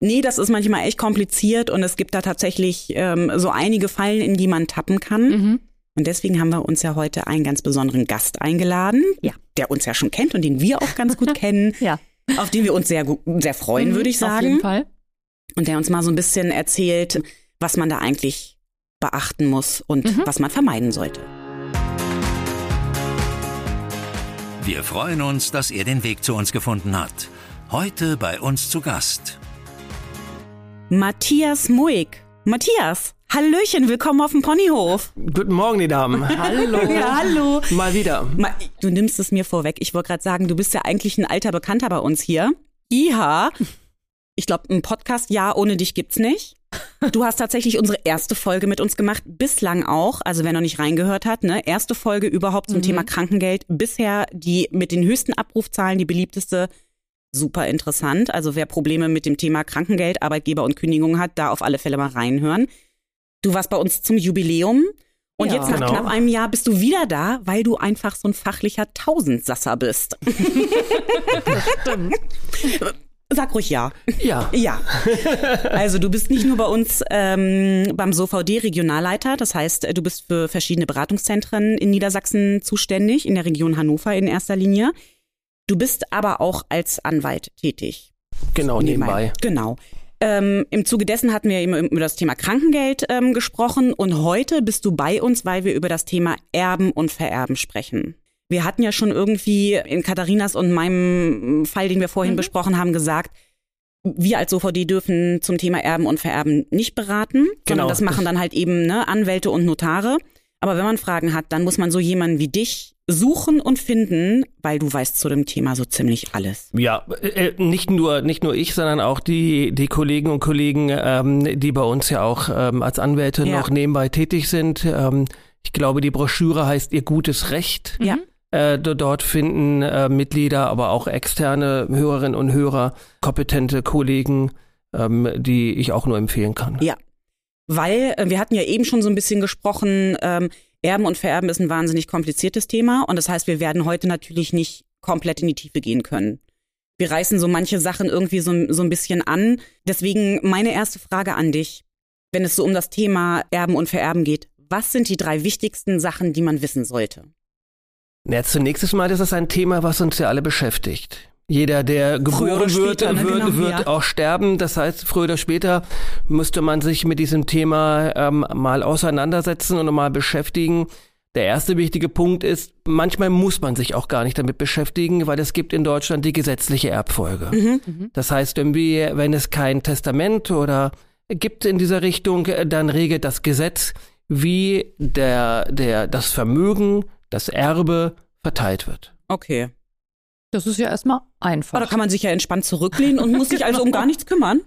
Nee, das ist manchmal echt kompliziert und es gibt da tatsächlich ähm, so einige Fallen, in die man tappen kann. Mhm. Und deswegen haben wir uns ja heute einen ganz besonderen Gast eingeladen, Ja. der uns ja schon kennt und den wir auch ganz gut kennen, Ja. auf den wir uns sehr, sehr freuen, Mhm, würde ich Auf jeden sagen. Fall. Und der uns mal so ein bisschen erzählt, was man da eigentlich beachten muss und Mhm. was man vermeiden sollte. Wir freuen uns, dass er den Weg zu uns gefunden hat. Heute bei uns zu Gast. Matthias Muig. Matthias, Hallöchen, willkommen auf dem Ponyhof. Guten Morgen, die Damen. Hallo. Ja, hallo. Mal wieder. Ma- Du nimmst es mir vorweg. Ich wollte gerade sagen, du bist ja eigentlich ein alter Bekannter bei uns hier. Iha. Ich glaube, ein Podcast, ja, ohne dich gibt's nicht. Du hast tatsächlich unsere erste Folge mit uns gemacht, bislang auch, also wer noch nicht reingehört hat, ne, erste Folge überhaupt zum Thema Krankengeld, bisher die mit den höchsten Abrufzahlen, die beliebteste, super interessant. Also wer Probleme mit dem Thema Krankengeld, Arbeitgeber und Kündigung hat, da auf alle Fälle mal reinhören. Du warst bei uns zum Jubiläum und Ja. jetzt nach Genau. knapp einem Jahr bist du wieder da, weil du einfach so ein fachlicher Tausendsasser bist. Stimmt. Sag ruhig ja. Ja. Ja. Also du bist nicht nur bei uns ähm, beim SOVD Regionalleiter, das heißt, du bist für verschiedene Beratungszentren in Niedersachsen zuständig, in der Region Hannover in erster Linie. Du bist aber auch als Anwalt tätig. Genau, nebenbei. Genau. Ähm, Im Zuge dessen hatten wir eben über das Thema Krankengeld ähm, gesprochen und heute bist du bei uns, weil wir über das Thema Erben und Vererben sprechen. Wir hatten ja schon irgendwie in Katharinas und meinem Fall, den wir vorhin mhm. besprochen haben, gesagt, wir als OVD dürfen zum Thema Erben und Vererben nicht beraten, genau. sondern das machen dann halt eben ne, Anwälte und Notare. Aber wenn man Fragen hat, dann muss man so jemanden wie dich suchen und finden, weil du weißt zu dem Thema so ziemlich alles. Ja, äh, nicht nur nicht nur ich, sondern auch die die Kollegen und Kollegen, ähm, die bei uns ja auch ähm, als Anwälte ja. noch nebenbei tätig sind. Ähm, ich glaube, die Broschüre heißt Ihr gutes Recht. Ja. Äh, dort finden äh, Mitglieder, aber auch externe Hörerinnen und Hörer, kompetente Kollegen, ähm, die ich auch nur empfehlen kann. Ja, weil äh, wir hatten ja eben schon so ein bisschen gesprochen, ähm, Erben und Vererben ist ein wahnsinnig kompliziertes Thema und das heißt, wir werden heute natürlich nicht komplett in die Tiefe gehen können. Wir reißen so manche Sachen irgendwie so, so ein bisschen an. Deswegen meine erste Frage an dich, wenn es so um das Thema Erben und Vererben geht. Was sind die drei wichtigsten Sachen, die man wissen sollte? Ja, zunächst mal ist es ein Thema, was uns ja alle beschäftigt. Jeder, der geboren wird, ne? wird, genau, wird ja. auch sterben. Das heißt, früher oder später müsste man sich mit diesem Thema ähm, mal auseinandersetzen und mal beschäftigen. Der erste wichtige Punkt ist, manchmal muss man sich auch gar nicht damit beschäftigen, weil es gibt in Deutschland die gesetzliche Erbfolge. Mhm. mhm. Das heißt, irgendwie, wenn es kein Testament oder gibt in dieser Richtung, dann regelt das Gesetz, wie der, der, das Vermögen das Erbe verteilt wird. Okay. Das ist ja erstmal einfach. Aber da kann man sich ja entspannt zurücklehnen und muss sich also um gar nichts kümmern.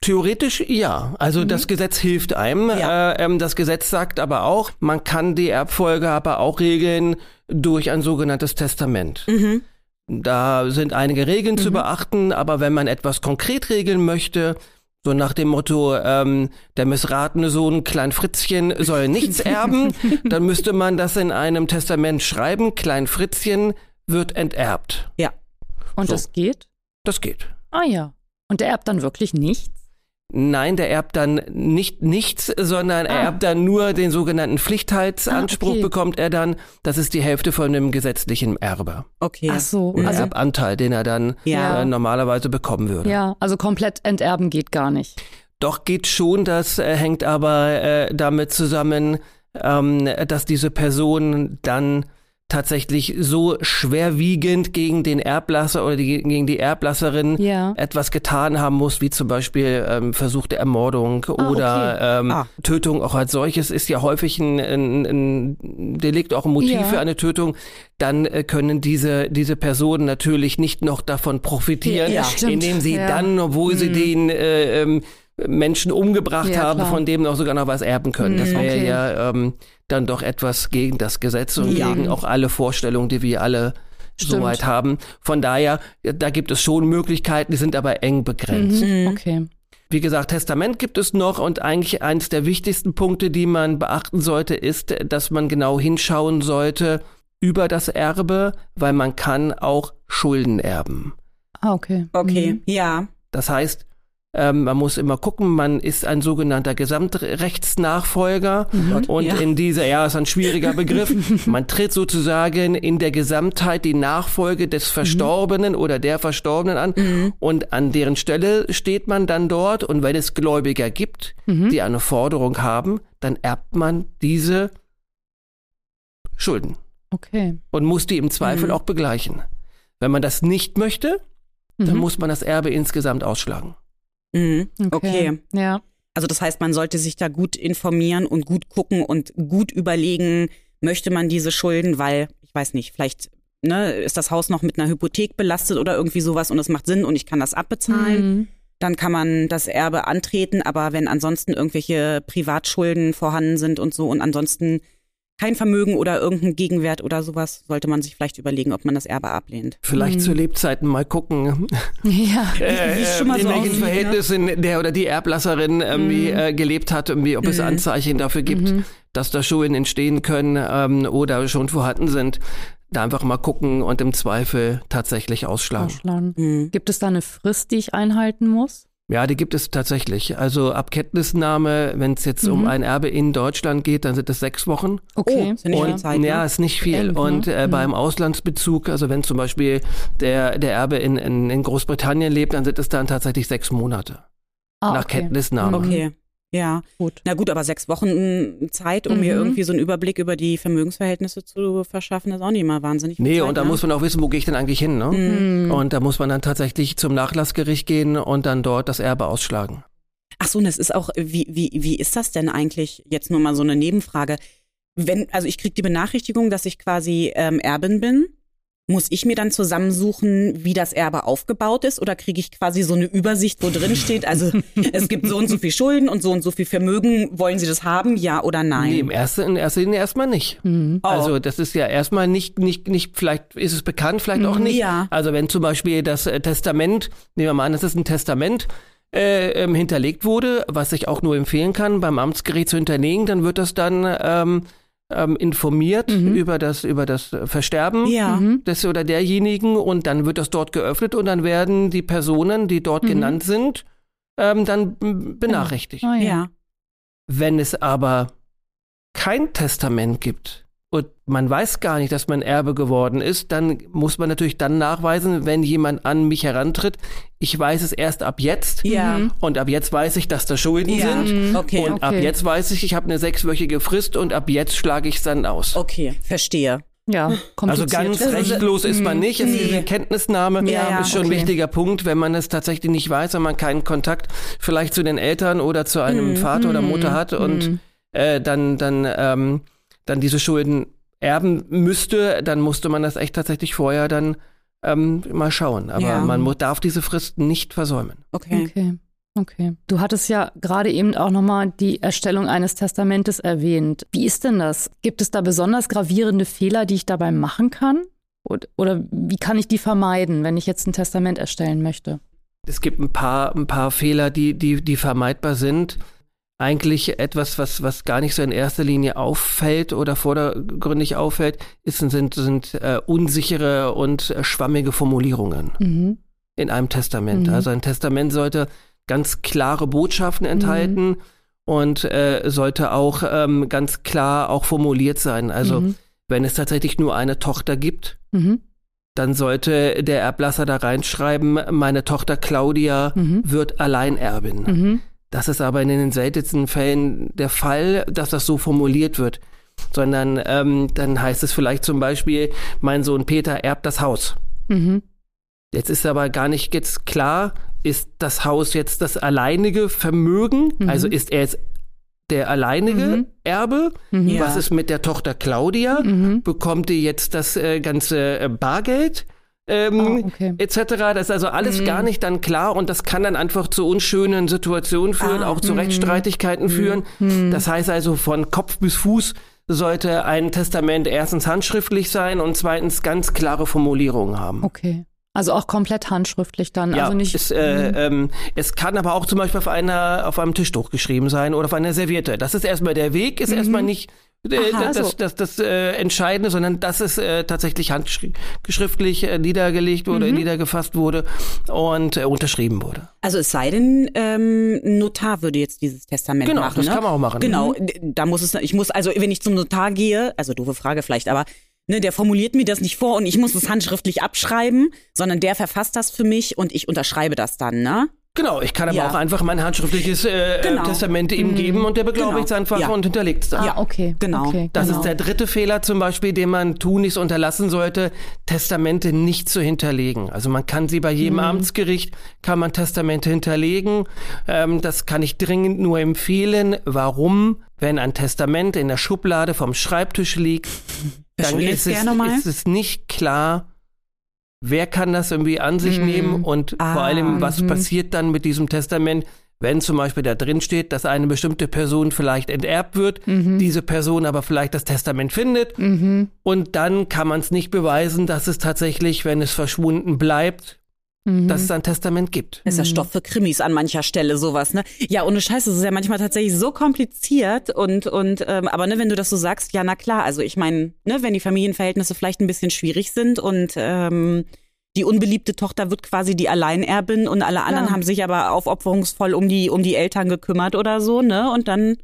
Theoretisch ja. Also mhm. das Gesetz hilft einem. Ja. Äh, ähm, das Gesetz sagt aber auch, man kann die Erbfolge aber auch regeln durch ein sogenanntes Testament. Mhm. Da sind einige Regeln mhm. zu beachten, aber wenn man etwas konkret regeln möchte, so nach dem Motto, ähm, der missratene Sohn Klein Fritzchen soll nichts erben, dann müsste man das in einem Testament schreiben. Klein Fritzchen wird enterbt. Ja. Und so. das geht? Das geht. Ah ja. Und er erbt dann wirklich nichts? Nein, der erbt dann nicht nichts, sondern ah. er erbt dann nur den sogenannten Pflichtheitsanspruch ah, okay. bekommt er dann. Das ist die Hälfte von einem gesetzlichen Erbe. Okay. Ach so. Und also, Erbanteil, den er dann ja. äh, normalerweise bekommen würde. Ja, also komplett enterben geht gar nicht. Doch geht schon, das äh, hängt aber äh, damit zusammen, ähm, dass diese Person dann tatsächlich so schwerwiegend gegen den Erblasser oder die, gegen die Erblasserin ja. etwas getan haben muss, wie zum Beispiel ähm, versuchte Ermordung ah, oder okay. ähm, ah. Tötung auch als solches ist ja häufig ein, ein, ein Delikt, auch ein Motiv ja. für eine Tötung, dann äh, können diese, diese Personen natürlich nicht noch davon profitieren, ja, indem sie dann, obwohl mhm. sie den äh, ähm, Menschen umgebracht haben, klar. von dem noch sogar noch was erben können. Das mhm, wäre okay. ja ähm, dann doch etwas gegen das Gesetz und ja. gegen auch alle Vorstellungen, die wir alle Stimmt. soweit haben. Von daher, da gibt es schon Möglichkeiten, die sind aber eng begrenzt. Mhm. mhm. Okay. Wie gesagt, Testament gibt es noch und eigentlich eines der wichtigsten Punkte, die man beachten sollte, ist, dass man genau hinschauen sollte über das Erbe, weil man kann auch Schulden erben. Ah, okay. Okay, mhm. ja. Das heißt, ähm, man muss immer gucken, man ist ein sogenannter Gesamtrechtsnachfolger mhm. und ja. in dieser, ja, ist ein schwieriger Begriff, man tritt sozusagen in der Gesamtheit die Nachfolge des mhm. Verstorbenen mhm. oder der Verstorbenen an mhm. und an deren Stelle steht man dann dort und wenn es Gläubiger gibt, mhm. die eine Forderung haben, dann erbt man diese Schulden. Okay. Und muss die im Zweifel mhm. auch begleichen. Wenn man das nicht möchte, dann muss man das Erbe insgesamt ausschlagen. Mhm. Okay. okay. Ja. Also das heißt, man sollte sich da gut informieren und gut gucken und gut überlegen, möchte man diese Schulden, weil, ich weiß nicht, vielleicht ne, ist das Haus noch mit einer Hypothek belastet oder irgendwie sowas und es macht Sinn und ich kann das abbezahlen. Mhm. Dann kann man das Erbe antreten, aber wenn ansonsten irgendwelche Privatschulden vorhanden sind und so und ansonsten kein Vermögen oder irgendein Gegenwert oder sowas, sollte man sich vielleicht überlegen, ob man das Erbe ablehnt. Vielleicht mhm. zu Lebzeiten mal gucken, ja. äh, wie schon mal in so welchen ne? Verhältnissen ne? der oder die Erblasserin irgendwie mhm. äh, gelebt hat, irgendwie, ob mhm. es Anzeichen dafür gibt, mhm. dass da Schulden entstehen können ähm, oder schon vorhanden sind. Da einfach mal gucken und im Zweifel tatsächlich ausschlagen. ausschlagen. Mhm. Gibt es da eine Frist, die ich einhalten muss? Ja, die gibt es tatsächlich. Also ab Kenntnisnahme, wenn es jetzt mhm. um ein Erbe in Deutschland geht, dann sind es sechs Wochen. Okay, oh, ist nicht und, Zeit, Ja, ist nicht viel. Elf, und äh, mhm. beim Auslandsbezug, also wenn zum Beispiel der, der Erbe in, in, in Großbritannien lebt, dann sind es dann tatsächlich sechs Monate. Ah, nach okay. Kenntnisnahme. Okay. Ja. Gut. Na gut, aber sechs Wochen Zeit, um Mhm. mir irgendwie so einen Überblick über die Vermögensverhältnisse zu verschaffen, ist auch nicht mal wahnsinnig Nee, Zeit, und da ne? muss man auch wissen, wo gehe ich denn eigentlich hin, ne? Mhm. Und da muss man dann tatsächlich zum Nachlassgericht gehen und dann dort das Erbe ausschlagen. Ach so, und das ist auch, wie, wie, wie ist das denn eigentlich? Jetzt nur mal so eine Nebenfrage. Wenn, also ich kriege die Benachrichtigung, dass ich quasi ähm, Erbin bin. Muss ich mir dann zusammensuchen, wie das Erbe aufgebaut ist? Oder kriege ich quasi so eine Übersicht, wo drin steht, also es gibt so und so viel Schulden und so und so viel Vermögen. Wollen Sie das haben? Ja oder nein? Nee, im ersten, in erster Linie erstmal nicht. Mhm. Oh. Also das ist ja erstmal nicht, nicht, nicht, vielleicht ist es bekannt, vielleicht auch nicht. Ja. Also wenn zum Beispiel das äh, Testament, nehmen wir mal an, es ist ein Testament, äh, ähm, hinterlegt wurde, was ich auch nur empfehlen kann, beim Amtsgericht zu hinterlegen, dann wird das dann ähm, ähm, informiert über das über das Versterben Ja. Mhm. des oder derjenigen und dann wird das dort geöffnet und dann werden die Personen, die dort Mhm. genannt sind, ähm, dann benachrichtigt. Ah, ja. Ja. Wenn es aber kein Testament gibt und man weiß gar nicht, dass man Erbe geworden ist, dann muss man natürlich dann nachweisen, wenn jemand an mich herantritt, ich weiß es erst ab jetzt Ja. Mhm. und ab jetzt weiß ich, dass da Schulden Ja. sind Mhm. Okay. und ab Okay. jetzt weiß ich, ich habe eine sechswöchige Frist und ab jetzt schlage ich es dann aus. Okay, verstehe. Ja, Also ganz ist- rechtlos ist man nicht. Es ist Nee. eine Kenntnisnahme Ja, ja, ist schon ein okay. wichtiger Punkt, wenn man es tatsächlich nicht weiß, wenn man keinen Kontakt vielleicht zu den Eltern oder zu einem Mhm. Vater oder Mhm. Mutter hat und Mhm. äh, dann, dann, ähm, dann diese Schulden erben müsste, dann musste man das echt tatsächlich vorher dann ähm, mal schauen. Aber Ja. man darf diese Fristen nicht versäumen. Okay. Okay. Okay. Du hattest ja gerade eben auch nochmal die Erstellung eines Testamentes erwähnt. Wie ist denn das? Gibt es da besonders gravierende Fehler, die ich dabei machen kann? Oder, oder wie kann ich die vermeiden, wenn ich jetzt ein Testament erstellen möchte? Es gibt ein paar, ein paar Fehler, die, die, die vermeidbar sind. Eigentlich etwas, was, was gar nicht so in erster Linie auffällt oder vordergründig auffällt, ist, sind, sind äh, unsichere und äh, schwammige Formulierungen Mhm. in einem Testament. Mhm. Also ein Testament sollte ganz klare Botschaften enthalten und äh, sollte auch ähm, ganz klar auch formuliert sein. Also Mhm. wenn es tatsächlich nur eine Tochter gibt, Mhm. dann sollte der Erblasser da reinschreiben, meine Tochter Claudia Mhm. wird Alleinerbin. Das ist aber in den seltensten Fällen der Fall, dass das so formuliert wird. Sondern ähm, dann heißt es vielleicht zum Beispiel, mein Sohn Peter erbt das Haus. Mhm. Jetzt ist aber gar nicht jetzt klar, ist das Haus jetzt das alleinige Vermögen? Mhm. Also ist er jetzt der alleinige Mhm. Erbe? Mhm. Was ist mit der Tochter Claudia? Mhm. Bekommt die jetzt das äh, ganze äh, Bargeld? Ähm, Ah, okay. etc. Das ist also alles Mhm. gar nicht dann klar und das kann dann einfach zu unschönen Situationen führen, Ah, auch zu mhm. Rechtsstreitigkeiten führen. Mhm. Das heißt also von Kopf bis Fuß sollte ein Testament erstens handschriftlich sein und zweitens ganz klare Formulierungen haben. Okay. Also auch komplett handschriftlich dann. Ja, also nicht. es, äh, Mhm. ähm, es kann aber auch zum Beispiel auf einer auf einem Tischtuch geschrieben sein oder auf einer Serviette. Das ist erstmal der Weg, ist erstmal nicht Aha, das, so. das, das, das äh, Entscheidende, sondern dass es äh, tatsächlich handschriftlich äh, niedergelegt wurde, Mhm. niedergefasst wurde und äh, unterschrieben wurde. Also es sei denn, ähm, ein Notar würde jetzt dieses Testament Genau, machen. das ne? kann man auch machen. Genau, d- da muss es, ich muss, also wenn ich zum Notar gehe, also doofe Frage vielleicht, aber ne, der formuliert mir das nicht vor und ich muss es handschriftlich abschreiben, sondern der verfasst das für mich und ich unterschreibe das dann, ne? Genau, ich kann aber Ja. auch einfach mein handschriftliches äh, Genau. äh, Testament ihm geben und der beglaubigt es Genau. einfach Ja. und hinterlegt es dann. ah, okay. genau. Okay, Das genau. ist der dritte Fehler zum Beispiel, den man tunlichst unterlassen sollte, Testamente nicht zu hinterlegen. Also man kann sie bei jedem Amtsgericht, kann man Testamente hinterlegen. Ähm, das kann ich dringend nur empfehlen. Warum? Wenn ein Testament in der Schublade vom Schreibtisch liegt, dann ist es, ist es nicht klar, wer kann das irgendwie an sich Mhm. nehmen und Ah, vor allem, was mhm. passiert dann mit diesem Testament, wenn zum Beispiel da drin steht, dass eine bestimmte Person vielleicht enterbt wird, Mhm. diese Person aber vielleicht das Testament findet Mhm. und dann kann man es nicht beweisen, dass es tatsächlich, wenn es verschwunden bleibt, Mhm. dass es ein Testament gibt. Das ist ja Stoff für Krimis an mancher Stelle, sowas, ne? Ja, ohne Scheiße, das ist ja manchmal tatsächlich so kompliziert und, und ähm, aber ne, wenn du das so sagst, ja, na klar, also ich meine, ne, wenn die Familienverhältnisse vielleicht ein bisschen schwierig sind und ähm, die unbeliebte Tochter wird quasi die Alleinerbin und alle anderen Ja. haben sich aber aufopferungsvoll um die, um die Eltern gekümmert oder so, ne? Und dann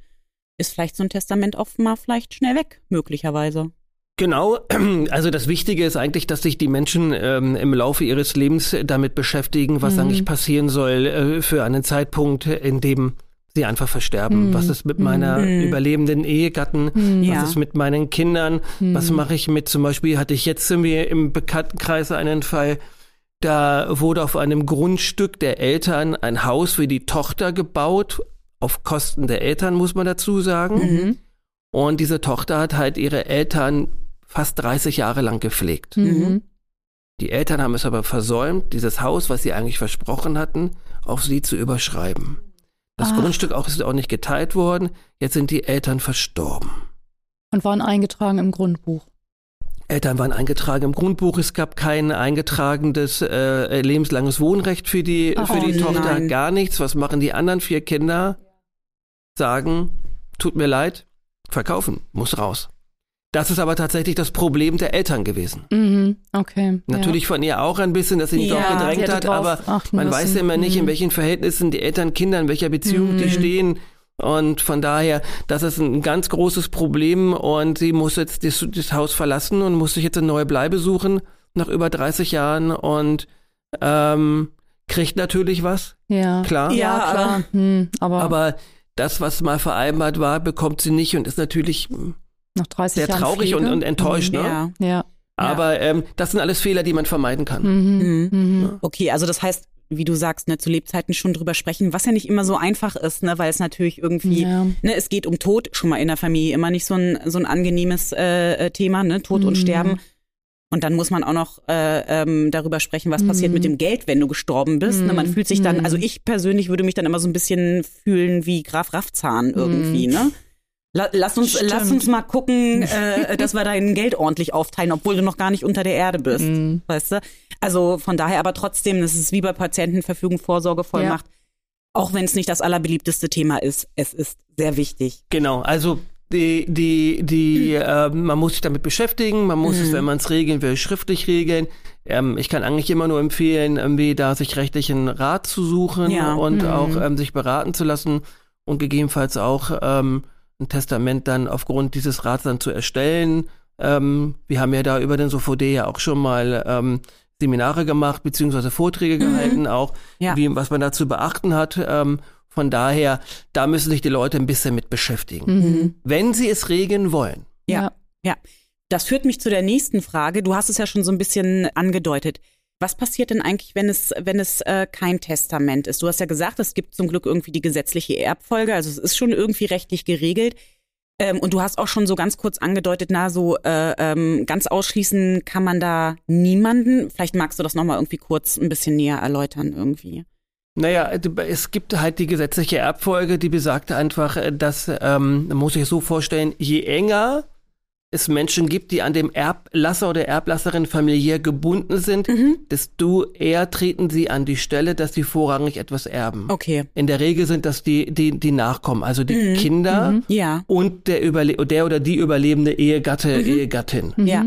ist vielleicht so ein Testament auch mal vielleicht schnell weg, möglicherweise. Genau, also das Wichtige ist eigentlich, dass sich die Menschen ähm, im Laufe ihres Lebens damit beschäftigen, was Mhm. eigentlich passieren soll äh, für einen Zeitpunkt, in dem sie einfach versterben. Mhm. Was ist mit meiner Mhm. überlebenden Ehegatten? Mhm. Ja. Was ist mit meinen Kindern? Was Mhm. mache ich mit, zum Beispiel hatte ich jetzt im Bekanntenkreis einen Fall, da wurde auf einem Grundstück der Eltern ein Haus für die Tochter gebaut, auf Kosten der Eltern, muss man dazu sagen. Mhm. Und diese Tochter hat halt ihre Eltern fast 30 Jahre lang gepflegt. Mhm. Die Eltern haben es aber versäumt, dieses Haus, was sie eigentlich versprochen hatten, auf sie zu überschreiben. Das Ach. Grundstück auch ist auch nicht geteilt worden. Jetzt sind die Eltern verstorben. Und waren eingetragen im Grundbuch. Eltern waren eingetragen im Grundbuch. Es gab kein eingetragenes äh, lebenslanges Wohnrecht für die, Ach, für die oh Tochter. nein. Gar nichts. Was machen die anderen vier Kinder? Sagen, tut mir leid, verkaufen, muss raus. Das ist aber tatsächlich das Problem der Eltern gewesen. Mhm. Okay. Natürlich von ihr auch ein bisschen, dass sie nicht Ja, drauf ja. gedrängt hat, aber man müssen. weiß ja immer nicht, in Mhm. welchen Verhältnissen die Eltern, Kinder, in welcher Beziehung die Mhm. stehen. Und von daher, das ist ein ganz großes Problem und sie muss jetzt das, das Haus verlassen und muss sich jetzt eine neue Bleibe suchen nach über 30 Jahren und ähm, kriegt natürlich was, Ja. klar. Ja, Ja, klar. Hm, aber, Aber das, was mal vereinbart war, bekommt sie nicht und ist natürlich nach 30 sehr Jahren traurig und, Pflege? und enttäuscht. Ne? Ja. Ja. Aber ähm, das sind alles Fehler, die man vermeiden kann. Mhm. Mhm. Mhm. Okay, also das heißt, wie du sagst, ne, zu Lebzeiten schon drüber sprechen, was ja nicht immer so einfach ist, ne, weil es natürlich irgendwie, Ja. ne, es geht um Tod, schon mal in der Familie immer nicht so ein, so ein angenehmes äh, äh, Thema, ne, Tod und Mhm. Sterben. Und dann muss man auch noch äh, ähm, darüber sprechen, was passiert Mhm. mit dem Geld, wenn du gestorben bist. Ne? Man Mhm. fühlt sich dann, Mhm. also ich persönlich würde mich dann immer so ein bisschen fühlen wie Graf Raffzahn irgendwie, ne? La lass uns, Stimmt. lass uns mal gucken, äh, dass wir dein Geld ordentlich aufteilen, obwohl du noch gar nicht unter der Erde bist. Mhm. Weißt du? Also von daher aber trotzdem, das ist wie bei Patientenverfügung, Vorsorgevollmacht. Auch wenn es nicht das allerbeliebteste Thema ist, es ist sehr wichtig. Genau, also die, die, die, äh, man muss sich damit beschäftigen, man muss es, wenn man es regeln will, schriftlich regeln. Ähm, ich kann eigentlich immer nur empfehlen, irgendwie da sich rechtlichen Rat zu suchen Ja. und Mhm. auch ähm, sich beraten zu lassen und gegebenenfalls auch ähm, ein Testament dann aufgrund dieses Rats dann zu erstellen. Ähm, wir haben ja da über den SOFOD ja auch schon mal ähm, Seminare gemacht, beziehungsweise Vorträge gehalten, auch Ja. wie, was man da zu beachten hat. Ähm, von daher, da müssen sich die Leute ein bisschen mit beschäftigen. Mhm. Wenn sie es regeln wollen. Ja. Ja. Das führt mich zu der nächsten Frage. Du hast es ja schon so ein bisschen angedeutet. Was passiert denn eigentlich, wenn es, wenn es äh, kein Testament ist? Du hast ja gesagt, es gibt zum Glück irgendwie die gesetzliche Erbfolge, also es ist schon irgendwie rechtlich geregelt. Ähm, und du hast auch schon so ganz kurz angedeutet, na, so äh, ähm, ganz ausschließen kann man da niemanden. Vielleicht magst du das nochmal irgendwie kurz ein bisschen näher erläutern irgendwie. Naja, es gibt halt die gesetzliche Erbfolge, die besagt einfach, äh, dass, ähm, muss sich so vorstellen, je enger es Menschen gibt, die an dem Erblasser oder Erblasserin familiär gebunden sind, Mhm. desto eher treten sie an die Stelle, dass sie vorrangig etwas erben. Okay. In der Regel sind das die, die, die Nachkommen, also die Mhm. Kinder Mhm. Ja. und der, Überle der oder die überlebende Ehegatte, Mhm. Ehegattin. Mhm. Ja.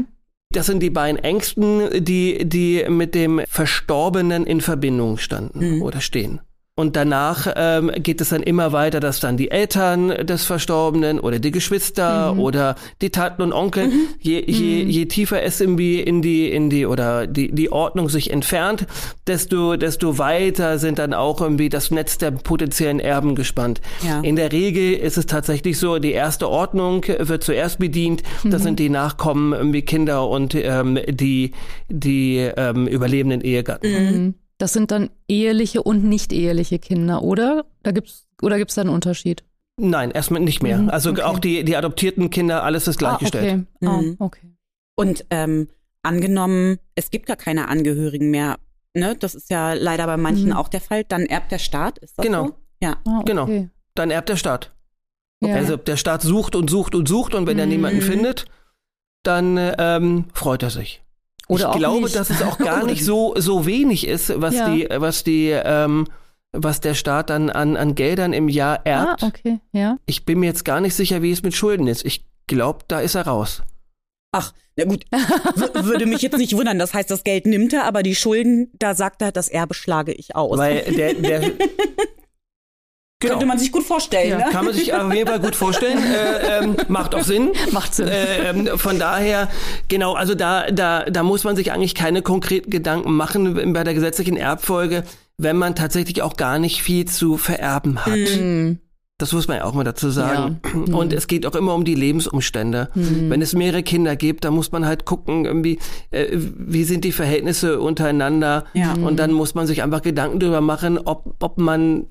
Das sind die beiden Ängsten, die, die mit dem Verstorbenen in Verbindung standen Mhm. oder stehen. Und danach ähm, geht es dann immer weiter, dass dann die Eltern des Verstorbenen oder die Geschwister Mhm. oder die Tanten und Onkel, je, je, Mhm. je tiefer es irgendwie in die, in die oder die, die Ordnung sich entfernt, desto, desto weiter sind dann auch irgendwie das Netz der potenziellen Erben gespannt. Ja. In der Regel ist es tatsächlich so, die erste Ordnung wird zuerst bedient. Das Mhm. sind die Nachkommen, irgendwie Kinder und ähm, die, die ähm, überlebenden Ehegatten. Das sind dann eheliche und nicht eheliche Kinder, oder? Da gibt's oder gibt's da einen Unterschied? Nein, erstmal nicht mehr. Mhm, Also okay. auch die, die adoptierten Kinder, alles ist gleichgestellt. Ah, okay. Mhm. Ah, okay. Und ähm, angenommen, es gibt gar keine Angehörigen mehr, ne? Das ist ja leider bei manchen Mhm. auch der Fall. Dann erbt der Staat, ist das Genau. so? Ja. Ah, okay. Genau. Dann erbt der Staat. Ja. Also der Staat sucht und sucht und sucht und wenn er Mhm. niemanden findet, dann ähm, freut er sich. Oder ich glaube, nicht. dass es auch gar nicht so, so wenig ist, was Ja. die, was die, ähm, was der Staat dann an, an Geldern im Jahr Ah, erbt. okay, ja. Ich bin mir jetzt gar nicht sicher, wie es mit Schulden ist. Ich glaube, da ist er raus. Ach, na gut, w würde mich jetzt nicht wundern. Das heißt, das Geld nimmt er, aber die Schulden, da sagt er, das Erbe schlage ich aus. Weil der, der Genau. Könnte man sich gut vorstellen, Ja. ne? Kann man sich auf jeden Fall gut vorstellen. Äh, ähm, macht auch Sinn. Macht Sinn. Äh, ähm, von daher, genau, also da, da, da muss man sich eigentlich keine konkreten Gedanken machen bei der gesetzlichen Erbfolge, wenn man tatsächlich auch gar nicht viel zu vererben hat. Mhm. Das muss man ja auch mal dazu sagen. Ja. Mhm. Und es geht auch immer um die Lebensumstände. Wenn es mehrere Kinder gibt, dann muss man halt gucken, irgendwie, äh, wie sind die Verhältnisse untereinander. Ja. Und dann muss man sich einfach Gedanken darüber machen, ob, ob man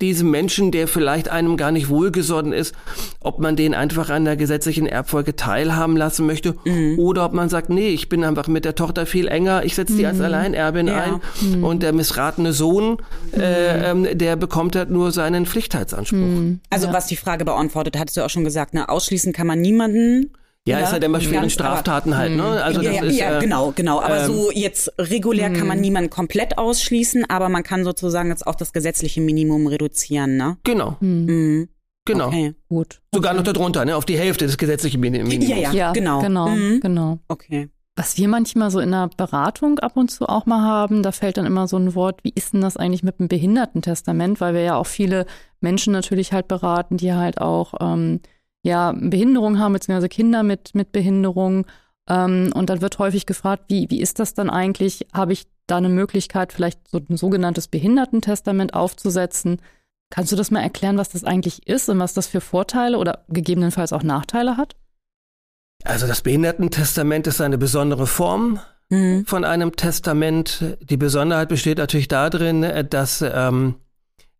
diesem Menschen, der vielleicht einem gar nicht wohlgesonnen ist, ob man den einfach an der gesetzlichen Erbfolge teilhaben lassen möchte oder ob man sagt, nee, ich bin einfach mit der Tochter viel enger, ich setze die als Alleinerbin Ja. ein und der missratene Sohn, äh, ähm, der bekommt halt nur seinen Pflichtheitsanspruch. Also was die Frage beantwortet, hattest du auch schon gesagt, ne? Ausschließen kann man niemanden. Ja, Ja, ist halt immer schwere ganz Straftaten halt, ne? Also ja, das ja, ist ja äh, genau, genau. Aber ähm, so jetzt regulär kann man niemanden komplett ausschließen, aber man kann sozusagen jetzt auch das gesetzliche Minimum reduzieren, ne? genau, Mhm. genau. Okay. Gut. Sogar noch darunter, ne? Auf die Hälfte des gesetzlichen Min- Minimums. Ja, ja, Ja, genau. Genau, Mhm. genau. Okay. Was wir manchmal so in der Beratung ab und zu auch mal haben, da fällt dann immer so ein Wort, wie ist denn das eigentlich mit dem Behindertentestament? Weil wir ja auch viele Menschen natürlich halt beraten, die halt auch ähm, ja Behinderung haben, beziehungsweise Kinder mit, mit Behinderung. Ähm, und dann wird häufig gefragt, wie, wie ist das dann eigentlich? Habe ich da eine Möglichkeit, vielleicht so ein sogenanntes Behindertentestament aufzusetzen? Kannst du das mal erklären, was das eigentlich ist und was das für Vorteile oder gegebenenfalls auch Nachteile hat? Also das Behindertentestament ist eine besondere Form Mhm. von einem Testament. Die Besonderheit besteht natürlich darin, äh, dass ähm,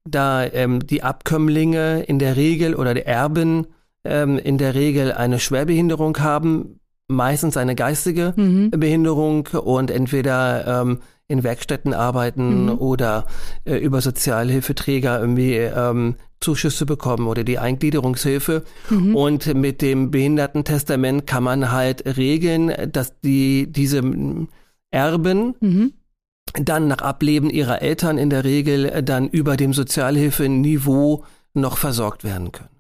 da ähm, die Abkömmlinge in der Regel oder die Erben ähm, in der Regel eine Schwerbehinderung haben, meistens eine geistige Mhm. Behinderung und entweder ähm, in Werkstätten arbeiten Mhm. oder äh, über Sozialhilfeträger irgendwie ähm, Zuschüsse bekommen oder die Eingliederungshilfe. Mhm. Und mit dem Behindertentestament kann man halt regeln, dass die diese Erben Mhm. dann nach Ableben ihrer Eltern in der Regel äh, dann über dem Sozialhilfeniveau noch versorgt werden können.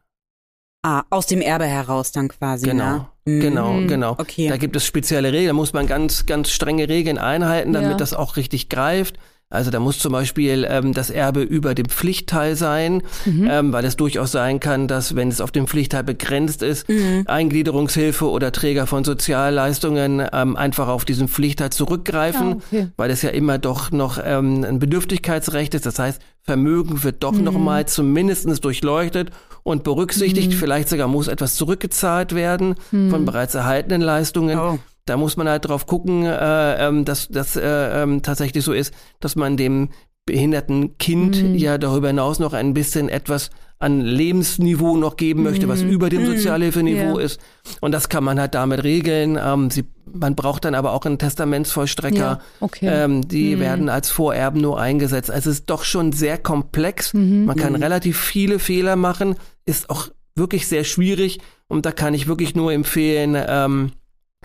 Ah, aus dem Erbe heraus dann quasi, Genau, ne? Mhm. genau, genau. Okay. Da gibt es spezielle Regeln, da muss man ganz, ganz strenge Regeln einhalten, damit Ja. das auch richtig greift. Also da muss zum Beispiel ähm, das Erbe über dem Pflichtteil sein, Mhm. ähm, weil es durchaus sein kann, dass wenn es auf dem Pflichtteil begrenzt ist, Mhm. Eingliederungshilfe oder Träger von Sozialleistungen ähm, einfach auf diesen Pflichtteil zurückgreifen, Ah, okay. weil es ja immer doch noch ähm, ein Bedürftigkeitsrecht ist. Das heißt, Vermögen wird doch Mhm. noch mal zumindest durchleuchtet und berücksichtigt. Vielleicht sogar muss etwas zurückgezahlt werden Mhm. von bereits erhaltenen Leistungen. Oh. Da muss man halt drauf gucken, äh, ähm, dass das äh, ähm, tatsächlich so ist, dass man dem behinderten Kind Mhm. ja darüber hinaus noch ein bisschen etwas an Lebensniveau noch geben möchte, was über dem Sozialhilfeniveau Mhm. Ja. ist. Und das kann man halt damit regeln. Ähm, sie, man braucht dann aber auch einen Testamentsvollstrecker. Ja, okay. Ähm, die Mhm. werden als Vorerben nur eingesetzt. Also es ist doch schon sehr komplex. Mhm. Man kann relativ viele Fehler machen, ist auch wirklich sehr schwierig. Und da kann ich wirklich nur empfehlen, ähm,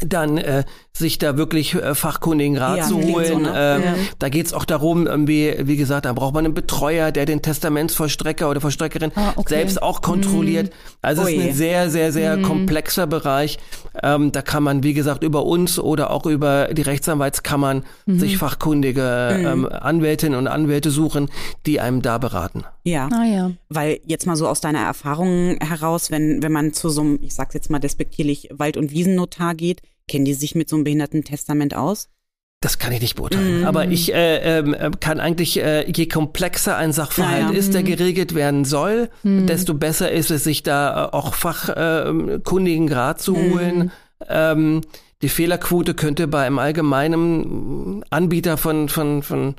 dann äh, sich da wirklich äh, fachkundigen Rat Ja, zu holen. so, ne? ähm, Ja. Da geht's auch darum, irgendwie, wie gesagt, da braucht man einen Betreuer, der den Testamentsvollstrecker oder Vollstreckerin Ah, okay. selbst auch kontrolliert. Also es ist ein sehr, sehr, sehr Mhm. komplexer Bereich. Ähm, da kann man, wie gesagt, über uns oder auch über die Rechtsanwaltskammern Mhm. sich fachkundige ähm, Anwältinnen und Anwälte suchen, die einem da beraten. Ja. Ah ja. Weil jetzt mal so aus deiner Erfahrung heraus, wenn, wenn man zu so einem, ich sag's jetzt mal despektierlich, Wald- und Wiesennotar geht, kennen die sich mit so einem Behindertentestament aus? Das kann ich nicht beurteilen. Mhm. Aber ich äh, ähm, äh, kann eigentlich, äh, je komplexer ein Sachverhalt Ja, ja. ist, der Mhm. geregelt werden soll, desto besser ist es, sich da äh, auch fachkundigen Rat zu Mhm. holen. Ähm, die Fehlerquote könnte bei einem allgemeinen Anbieter von, von, von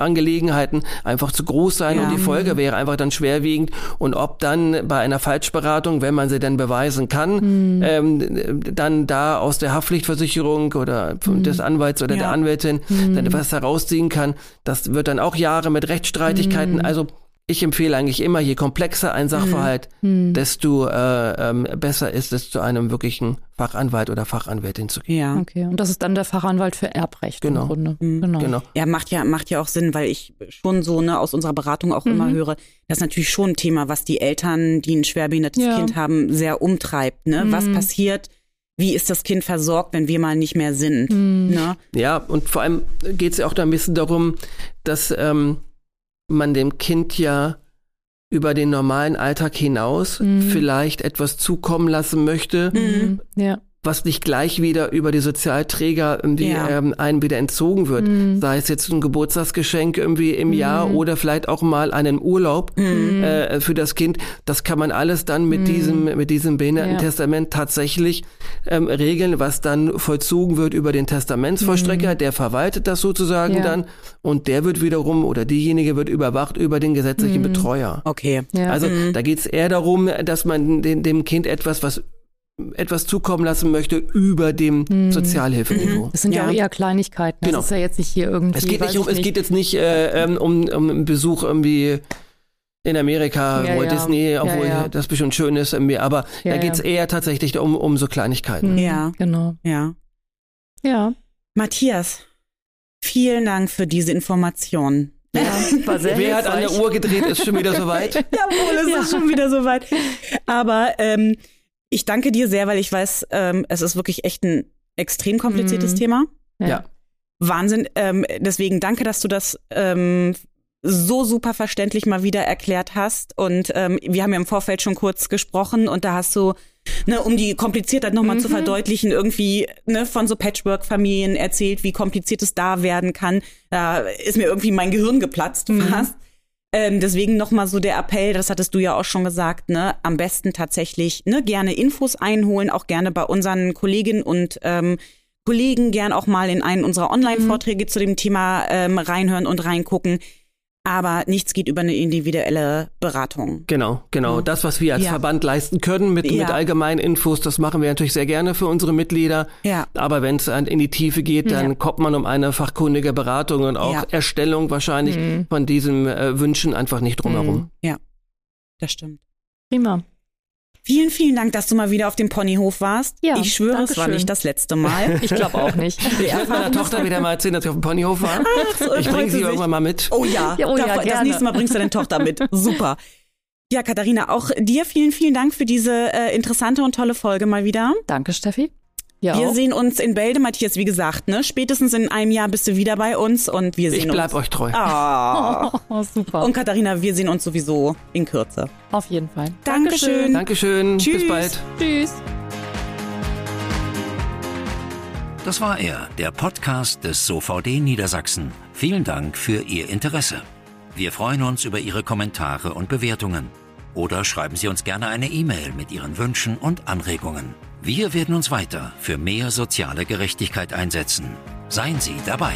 Rechtsangelegenheiten einfach zu groß sein Ja. und die Folge wäre einfach dann schwerwiegend. Und ob dann bei einer Falschberatung, wenn man sie denn beweisen kann, ähm, dann da aus der Haftpflichtversicherung oder des Anwalts oder Ja. der Anwältin dann etwas herausziehen kann, das wird dann auch Jahre mit Rechtsstreitigkeiten. Also ich empfehle eigentlich immer, je komplexer ein Sachverhalt, desto äh, ähm, besser ist es, zu einem wirklichen Fachanwalt oder Fachanwältin zu gehen. Ja. Okay. Und das ist dann der Fachanwalt für Erbrecht Genau. im Grunde. Genau. Genau. Ja, macht ja, macht ja auch Sinn, weil ich schon so, ne, aus unserer Beratung auch immer höre, das ist natürlich schon ein Thema, was die Eltern, die ein schwerbehindertes Ja. Kind haben, sehr umtreibt, ne? Was passiert? Wie ist das Kind versorgt, wenn wir mal nicht mehr sind? Ne? Ja, und vor allem geht es ja auch da ein bisschen darum, dass ähm, man dem Kind ja über den normalen Alltag hinaus Mhm. vielleicht etwas zukommen lassen möchte, Mhm. Ja. Was nicht gleich wieder über die Sozialträger irgendwie Ja. ähm, einem wieder entzogen wird. Mhm. Sei es jetzt ein Geburtstagsgeschenk irgendwie im Jahr oder vielleicht auch mal einen Urlaub Mhm. äh, für das Kind. Das kann man alles dann mit diesem mit diesem Behindertentestament tatsächlich ähm, regeln, was dann vollzogen wird über den Testamentsvollstrecker. Der verwaltet das sozusagen Mhm. Ja. dann und der wird wiederum oder diejenige wird überwacht über den gesetzlichen Betreuer. Okay. Ja. Also da geht es eher darum, dass man den, dem Kind etwas, was etwas zukommen lassen möchte über dem Sozialhilfeniveau. Das sind ja, Ja. auch eher Kleinigkeiten. Das Genau. ist ja jetzt nicht hier irgendwie. Es geht nicht um, es geht jetzt nicht äh, ähm, um, um einen Besuch irgendwie in Amerika, Ja, Walt ja. Disney, obwohl ja. das bestimmt schön ist irgendwie, aber Ja, da ja. geht's eher tatsächlich um, um so Kleinigkeiten. Mhm, Ja. Genau. Ja. Ja. Matthias, vielen Dank für diese Information. ja. War sehr Wer hat an der. Uhr gedreht, ist schon wieder soweit. Jawohl, es ist schon wieder soweit. Aber ähm, ich danke dir sehr, weil ich weiß, ähm, es ist wirklich echt ein extrem kompliziertes Mhm. Thema. Ja. Wahnsinn. Ähm, deswegen danke, dass du das ähm, so super verständlich mal wieder erklärt hast. Und ähm, wir haben ja im Vorfeld schon kurz gesprochen und da hast du, ne, um die Kompliziertheit nochmal Mhm. zu verdeutlichen, irgendwie ne, von so Patchwork-Familien erzählt, wie kompliziert es da werden kann. Da ist mir irgendwie mein Gehirn geplatzt Mhm. Ähm, deswegen nochmal so der Appell, das hattest du ja auch schon gesagt, ne, am besten tatsächlich ne, gerne Infos einholen, auch gerne bei unseren Kolleginnen und ähm, Kollegen gern auch mal in einen unserer Online-Vorträge zu dem Thema ähm, reinhören und reingucken. Aber nichts geht über eine individuelle Beratung. Genau, genau. Das, was wir als Ja. Verband leisten können mit, Ja. mit allgemeinen Infos, das machen wir natürlich sehr gerne für unsere Mitglieder. Ja. Aber wenn es in die Tiefe geht, dann Ja. kommt man um eine fachkundige Beratung und auch Ja. Erstellung wahrscheinlich Mhm. von diesen äh, Wünschen einfach nicht drumherum. Ja, das stimmt. Prima. Vielen, vielen Dank, dass du mal wieder auf dem Ponyhof warst. Ja, ich schwöre, es war nicht das letzte Mal. Ich glaube auch nicht. Ich werde meiner Tochter wieder mal erzählen, dass ich auf dem Ponyhof war. so, Ich bringe sie sich. irgendwann mal mit. Oh ja, Ja, oh ja, da- das gerne. nächste Mal bringst du deine Tochter mit. Super. Ja, Katharina, auch dir vielen, vielen Dank für diese äh, interessante und tolle Folge mal wieder. Danke, Steffi. Ja. Wir sehen uns in Bälde, Matthias, wie gesagt, ne? Spätestens in einem Jahr bist du wieder bei uns und wir sehen Ich bleib uns. euch treu. Ah. Oh, super. Und Katharina, wir sehen uns sowieso in Kürze. Auf jeden Fall. Dankeschön. Dankeschön. Tschüss. Bis bald. Tschüss. Das war er, der Podcast des SOVD Niedersachsen. Vielen Dank für Ihr Interesse. Wir freuen uns über Ihre Kommentare und Bewertungen. Oder schreiben Sie uns gerne eine E-Mail mit Ihren Wünschen und Anregungen. Wir werden uns weiter für mehr soziale Gerechtigkeit einsetzen. Seien Sie dabei.